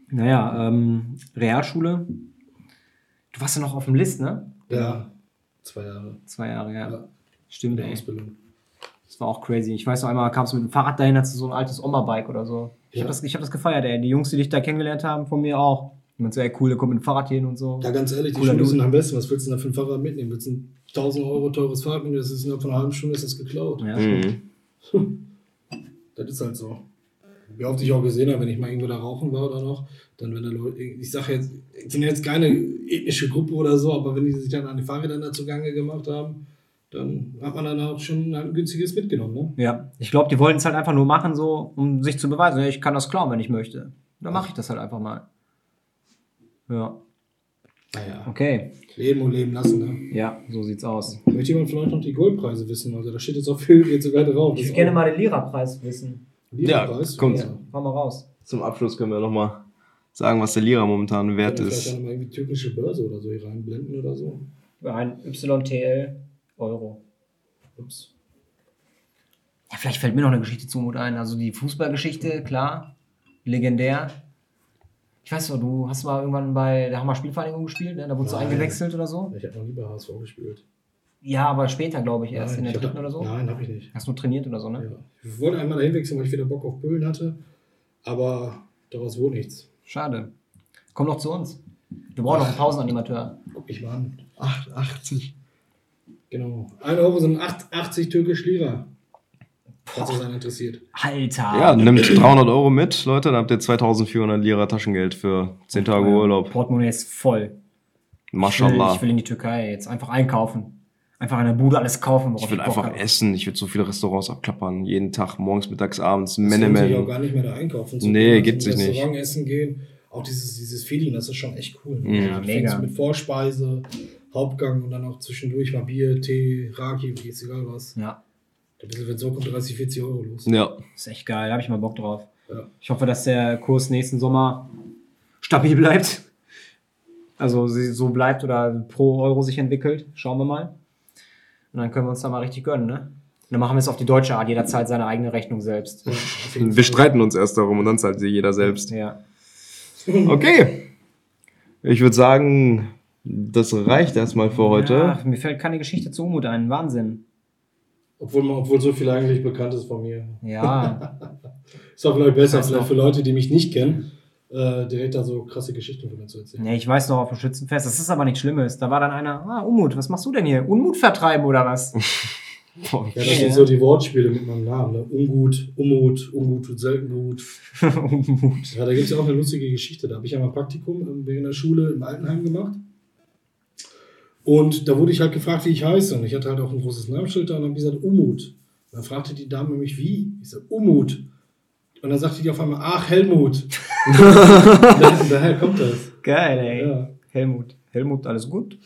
Naja, ähm, Realschule. Du warst ja noch auf dem List, ne? Ja, zwei Jahre. Zwei Jahre, ja. Ja, Stimmt, ey. Ausbildung. Das war auch crazy. Ich weiß noch einmal, kamst du mit dem Fahrrad dahin, hast du so ein altes Oma-Bike oder so. Ich Ja. habe das, ich hab das gefeiert, ey. Die Jungs, die dich da kennengelernt haben, von mir auch. Meinen so, ey, cool, der kommt mit dem Fahrrad hin und so. Ja, ganz ehrlich, die Cooler sind am besten. Was willst du denn da für ein Fahrrad mitnehmen? Willst du ein 1000 Euro teures Fahrrad mitnehmen? Das ist innerhalb von einer halben Stunde ist das geklaut. Ja, Mhm. Das ist halt so. Wie oft ich auch gesehen habe, wenn ich mal irgendwo da rauchen war oder noch, dann wenn da Leute, ich sage jetzt, ich bin jetzt keine ethnische Gruppe oder so, aber wenn die sich dann an die Fahrräder da zugange gemacht haben, dann hat man dann auch schon ein günstiges mitgenommen, ne? Ja, ich glaube, die wollten es halt einfach nur machen, so, um sich zu beweisen. Ich kann das klauen, wenn ich möchte. Dann mache ich das halt einfach mal. Ja, Naja, okay. leben und leben lassen, ne? Ja, so sieht's aus. Möchte jemand vielleicht noch die Goldpreise wissen? Also da steht jetzt auf Höhe jetzt sogar drauf. Ich würde gerne mal den Lira-Preis wissen. Lira-Preis? Ja, kommt. Ja, fahr mal raus. Zum Abschluss können wir nochmal sagen, was der Lira momentan wert Vielleicht ist. auch noch mal irgendwie türkische Börse oder so hier reinblenden oder so. Ein YTL Euro. Ups. Ja, vielleicht fällt mir noch eine Geschichte zu Mut ein. Also die Fußballgeschichte, klar, legendär. Ich weiß noch, du hast mal irgendwann bei der Hammer Spielvereinigung gespielt, ne? da wurdest du Nein. eingewechselt oder so. Ich habe noch nie bei HSV gespielt. Ja, aber später, glaube ich, erst in der dritten oder so. Nein, habe ich nicht. Hast du trainiert oder so, ne? Ja. Ich wollte einmal dahin wechseln, weil ich wieder Bock auf Böllen hatte. Aber daraus wurde nichts. Schade. Komm doch zu uns. Wir brauchen noch einen Pausenanimateur. Guck mich mal an. 88. Genau. 1 Euro sind 8, 80 türkisch Lira. Falls das einen interessiert. Alter. Ja, nimmt 300 Euro mit, Leute, dann habt ihr 2400 Lira Taschengeld für 10 Tage Urlaub. Portemonnaie ist voll. Ich will, Mashallah. ich will in die Türkei jetzt einfach einkaufen. Einfach in der Bude alles kaufen. Ich will Bock einfach hab. essen. Ich will so viele Restaurants abklappern. Jeden Tag, morgens, mittags, abends. Es lohnt sich auch Menemen. gar nicht mehr da einkaufen zu Nee, geht Also sich nicht. Restaurant essen gehen. Auch dieses, dieses Feeling, das ist schon echt cool. Mhm. Ja, mega. Mit Vorspeise, Hauptgang und dann auch zwischendurch mal Bier, Tee, Raki, ist egal was. Ja, Da bist du, wenn es so kommt, 30, 40 Euro los. Ja. ist echt geil. Da habe ich mal Bock drauf. Ja. Ich hoffe, dass der Kurs nächsten Sommer stabil bleibt. Also so bleibt oder pro Euro sich entwickelt. Schauen wir mal. Und dann können wir uns da mal richtig gönnen, ne? Und dann machen wir es auf die deutsche Art, jederzeit seine eigene Rechnung selbst. Wir streiten uns erst darum und dann zahlt sie jeder selbst. Ja. Okay. Ich würde sagen, das reicht erstmal für heute. Ja, mir fällt keine Geschichte zu Umut ein. Wahnsinn. Obwohl, man- obwohl so viel eigentlich bekannt ist von mir. Ja. [laughs] Ist auch vielleicht besser, vielleicht noch. für Leute, die mich nicht kennen, äh, direkt da so krasse Geschichten von mir zu erzählen. ja, ich weiß noch auf dem Schützenfest, das ist aber nichts Schlimmes. Da war dann einer, ah, Umut, was machst du denn hier? Unmut vertreiben oder was? [laughs] Boah, Ja, das Ja. sind so die Wortspiele mit meinem Namen. Ne? Ungut, Unmut, Ungut tut selten gut. [laughs] Unmut. Ja, da gibt es ja auch eine lustige Geschichte. Da habe ich ja mal Praktikum ähm, in der Schule im Altenheim gemacht. Und da wurde ich halt gefragt, wie ich heiße. Und ich hatte halt auch ein großes Namensschild da und habe ich gesagt, Umut. Und dann fragte die Dame mich, wie? Ich sage, Umut. Und dann sagte die auf einmal, ach, Helmut. [laughs] Da- Daher kommt das. Geil, ey. Ja. Helmut. Helmut, alles gut?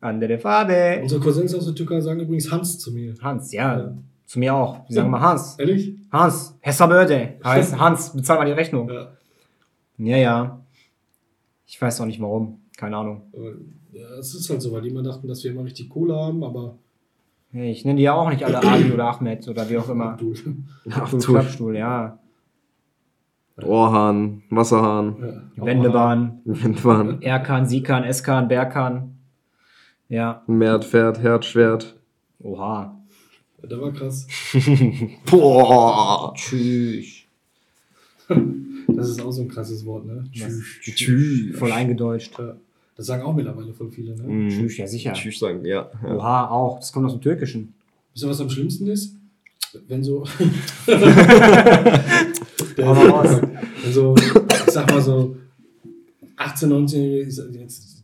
Andere Farbe. Unsere Cousins aus der Türkei sagen übrigens Hans zu mir. Hans, ja. Ja. Zu mir auch. Wir sagen mal Hans. Ehrlich? Hans. Hessabörde. Heißt [laughs] Hans, bezahl mal die Rechnung. Ja. Ja, ja. Ich weiß auch nicht warum. Keine Ahnung. Es ist halt so, weil die immer dachten, dass wir immer richtig Kohle haben, aber Hey, ich nenne die ja auch nicht alle Ali oder Ahmed oder wie auch immer. du. Klappstuhl, Klappstuhl, ja. Ohrhahn, Wasserhahn, Ja. Wendebahn. [laughs] Windbahn. Erkan, Sikan, Eskan, Berkan. Ja. Mert, Pferd, Herd, Schwert. Oha. Der war krass. [laughs] Boah. Tschüss. Das ist auch so ein krasses Wort, ne? Tschüss. Voll eingedeutscht. Ja. Das sagen auch mittlerweile voll viele, ne? Mhm. Tschüss, ja sicher. Tschüss sagen, ja. ja. Oha, auch. Das kommt aus dem Türkischen. Wisst ihr, was am schlimmsten ist? Wenn so. [laughs] [laughs] Wenn so, ich sag mal so, 18, 19, ist jetzt,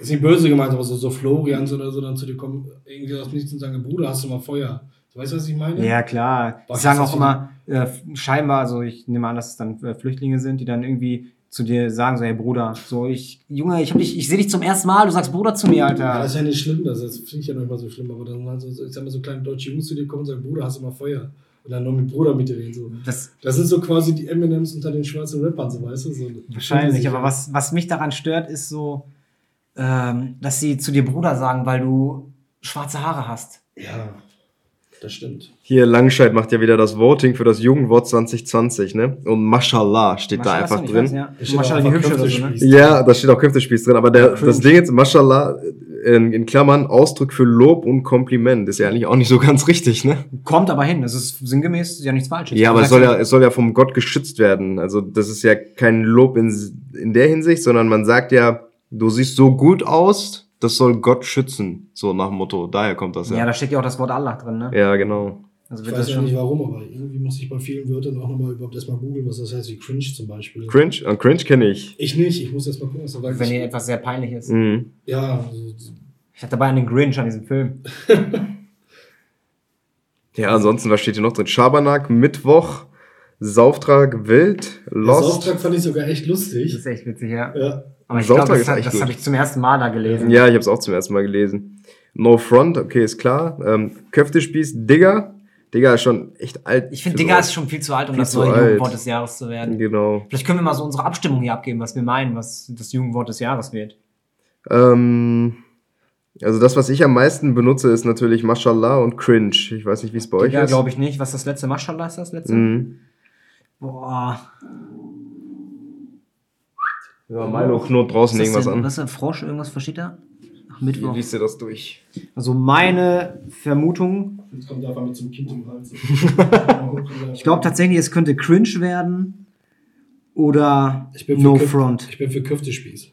ist nicht böse gemeint, aber so, so Florians oder so dann zu dir kommen, irgendwie aus dem Nichts und sagen, Bruder, hast du mal Feuer? Du weißt, was ich meine? Ja, klar. Boah, Die sagen auch ist immer, äh, scheinbar, also ich nehme an, dass es dann äh, Flüchtlinge sind, die dann irgendwie zu dir sagen, so, hey Bruder, so ich, Junge, ich hab dich, ich sehe dich zum ersten Mal, du sagst Bruder zu mir, Ja, Alter. das ist ja nicht schlimm, das, das finde ich ja noch nicht mal so schlimm, aber dann so, so, ich sag mal, so kleine deutsche Jungs zu dir kommen und sagen, Bruder, hast du mal Feuer? Und dann noch mit Bruder mit dir reden. So. Das, Das sind so quasi die Eminems unter den schwarzen Rappern, so weißt du? So, wahrscheinlich, aber was, was mich daran stört, ist so, ähm, dass sie zu dir Bruder sagen, weil du schwarze Haare hast. Ja, das stimmt. Hier, Langscheid macht ja wieder das Voting für das Jugendwort 2020, ne? Und Mashallah steht da Mashallah, einfach drin. Ja. Da steht Mashallah, auch die einfach hübsche oder so, ne? Köftespieß. Ja, da steht auch Köftespieß drin, aber der, das Ding jetzt, Mashallah, in, in Klammern, Ausdruck für Lob und Kompliment, ist ja eigentlich auch nicht so ganz richtig, ne? Kommt aber hin, das ist sinngemäß ist ja nichts Falsches. Ja, aber es soll ja, es soll ja vom Gott geschützt werden. Also das ist ja kein Lob in, in der Hinsicht, sondern man sagt ja, du siehst so gut aus, das soll Gott schützen, so nach dem Motto. Daher kommt das Ja, ja. da steht ja auch das Wort Allah drin, ne? Ja, genau. Also Ich weiß das ja schon. nicht warum, aber irgendwie muss ich bei vielen Wörtern auch nochmal überhaupt erstmal googeln, was das heißt, wie cringe zum Beispiel. Cringe? An Cringe kenne ich. Ich nicht, ich muss erstmal gucken, was da Wenn dir etwas sehr peinlich ist. Mhm. Ja, also, Ich hatte dabei einen Grinch an diesem Film. [laughs] Ja, ansonsten, was steht hier noch drin? Schabernack, Mittwoch, Sauftrag, Wild, Lost. Auftrag fand ich sogar echt Das lustig. ist echt witzig, ja. Ja, Aber ich glaube, das, das habe ich zum ersten Mal da gelesen. Ja, ich habe es auch zum ersten Mal gelesen. No Front, okay, ist klar. Ähm, Köftespieß, Digger. Digger ist schon echt alt. Ich finde, sowas. ist schon viel zu alt, um das neue alt. Jugendwort des Jahres zu werden. Genau. Vielleicht können wir mal so unsere Abstimmung hier abgeben, was wir meinen, was das Jugendwort des Jahres wird. Ähm, also das, was ich am meisten benutze, ist natürlich Mashallah und Cringe. Ich weiß nicht, wie es bei euch Digga, ist. glaube ich nicht. Was ist das letzte? Maschallah ist das letzte? Mhm. Boah. Ja, Milo knurrt draußen Was ist, irgendwas denn, an. was ist denn Frosch? Irgendwas versteht er? Ach, Wie Mittwoch. liest ihr das durch? Also meine Vermutung, jetzt kommt er einfach mit zum Kind im Hals. [laughs] ich glaube tatsächlich, es könnte Cringe werden oder Ich bin für No Köf- Front. Ich bin für Köftespieß.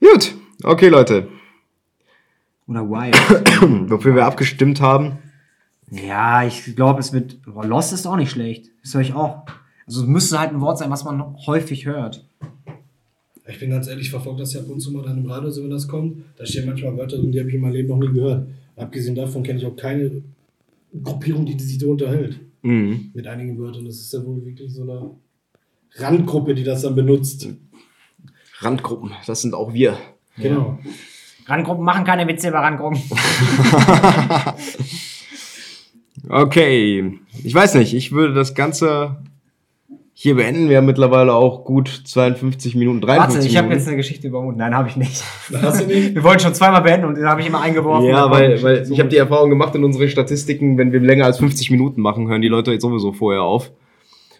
Gut, okay, Leute. Oder Wild. [coughs] Wofür wir abgestimmt haben. ja, ich glaube, es wird. Lost ist auch nicht schlecht. Das höre ich auch. Also es müsste halt ein Wort sein, was man häufig hört. Ich bin ganz ehrlich, ich verfolge das ja ab und zu mal dann im Radio, so wenn das kommt. Da stehen manchmal Wörter drin, die habe ich in meinem Leben noch nie gehört. Abgesehen davon kenne ich auch keine Gruppierung, die sich so unterhält. Mhm. Mit einigen Wörtern. Das ist ja wohl wirklich so eine Randgruppe, die das dann benutzt. Randgruppen, das sind auch wir. Genau. Randgruppen machen keine Witze über Randgruppen. [laughs] Okay, ich weiß nicht, ich würde das Ganze hier beenden. Wir mittlerweile auch gut 52 Minuten, 53 Warte, ich habe jetzt eine Geschichte über Mut. Nein, habe ich nicht. Hast du nicht? Wir wollten schon zweimal beenden und den habe ich immer eingeworfen. Ja, weil, weil ich habe die Erfahrung gemacht in unseren Statistiken, wenn wir länger als 50 Minuten machen, hören die Leute jetzt sowieso vorher auf.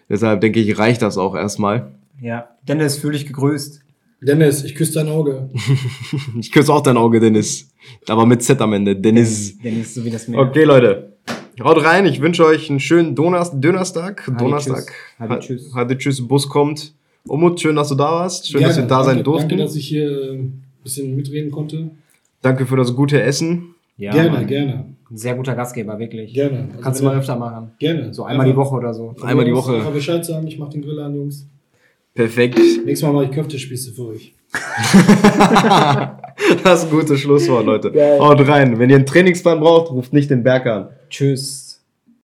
Deshalb denke ich, reicht das auch erstmal. Ja, Dennis, fühl dich gegrüßt. Dennis, ich küsse dein Auge. [laughs] Ich küsse auch dein Auge, Dennis. Aber mit Z am Ende. Dennis. Dennis, so wie das Meer. Okay, Leute. Haut rein. Ich wünsche euch einen schönen Donnerstag. Donnerstag. Hadi Donnerstag. tschüss. Hadi tschüss. Hadi tschüss. Bus kommt. Umut, schön, dass du da warst. Schön, dass wir da sein danke, durften. Danke, dass ich hier äh, ein bisschen mitreden konnte. Danke für das gute Essen. Ja, gerne, Mann. gerne. Ein sehr guter Gastgeber, wirklich. Gerne. Also Kannst du mal öfter machen. Gerne. So einmal die Woche oder so. Von Einmal die Woche. Einfach Bescheid sagen, ich mach den Grill an, Jungs. Perfekt. Nächstes Mal mache ich Köftespieße für euch. [laughs] Das ist ein gutes Schlusswort, Leute. Haut rein. Wenn ihr einen Trainingsplan braucht, ruft nicht den Berg an. Tschüss.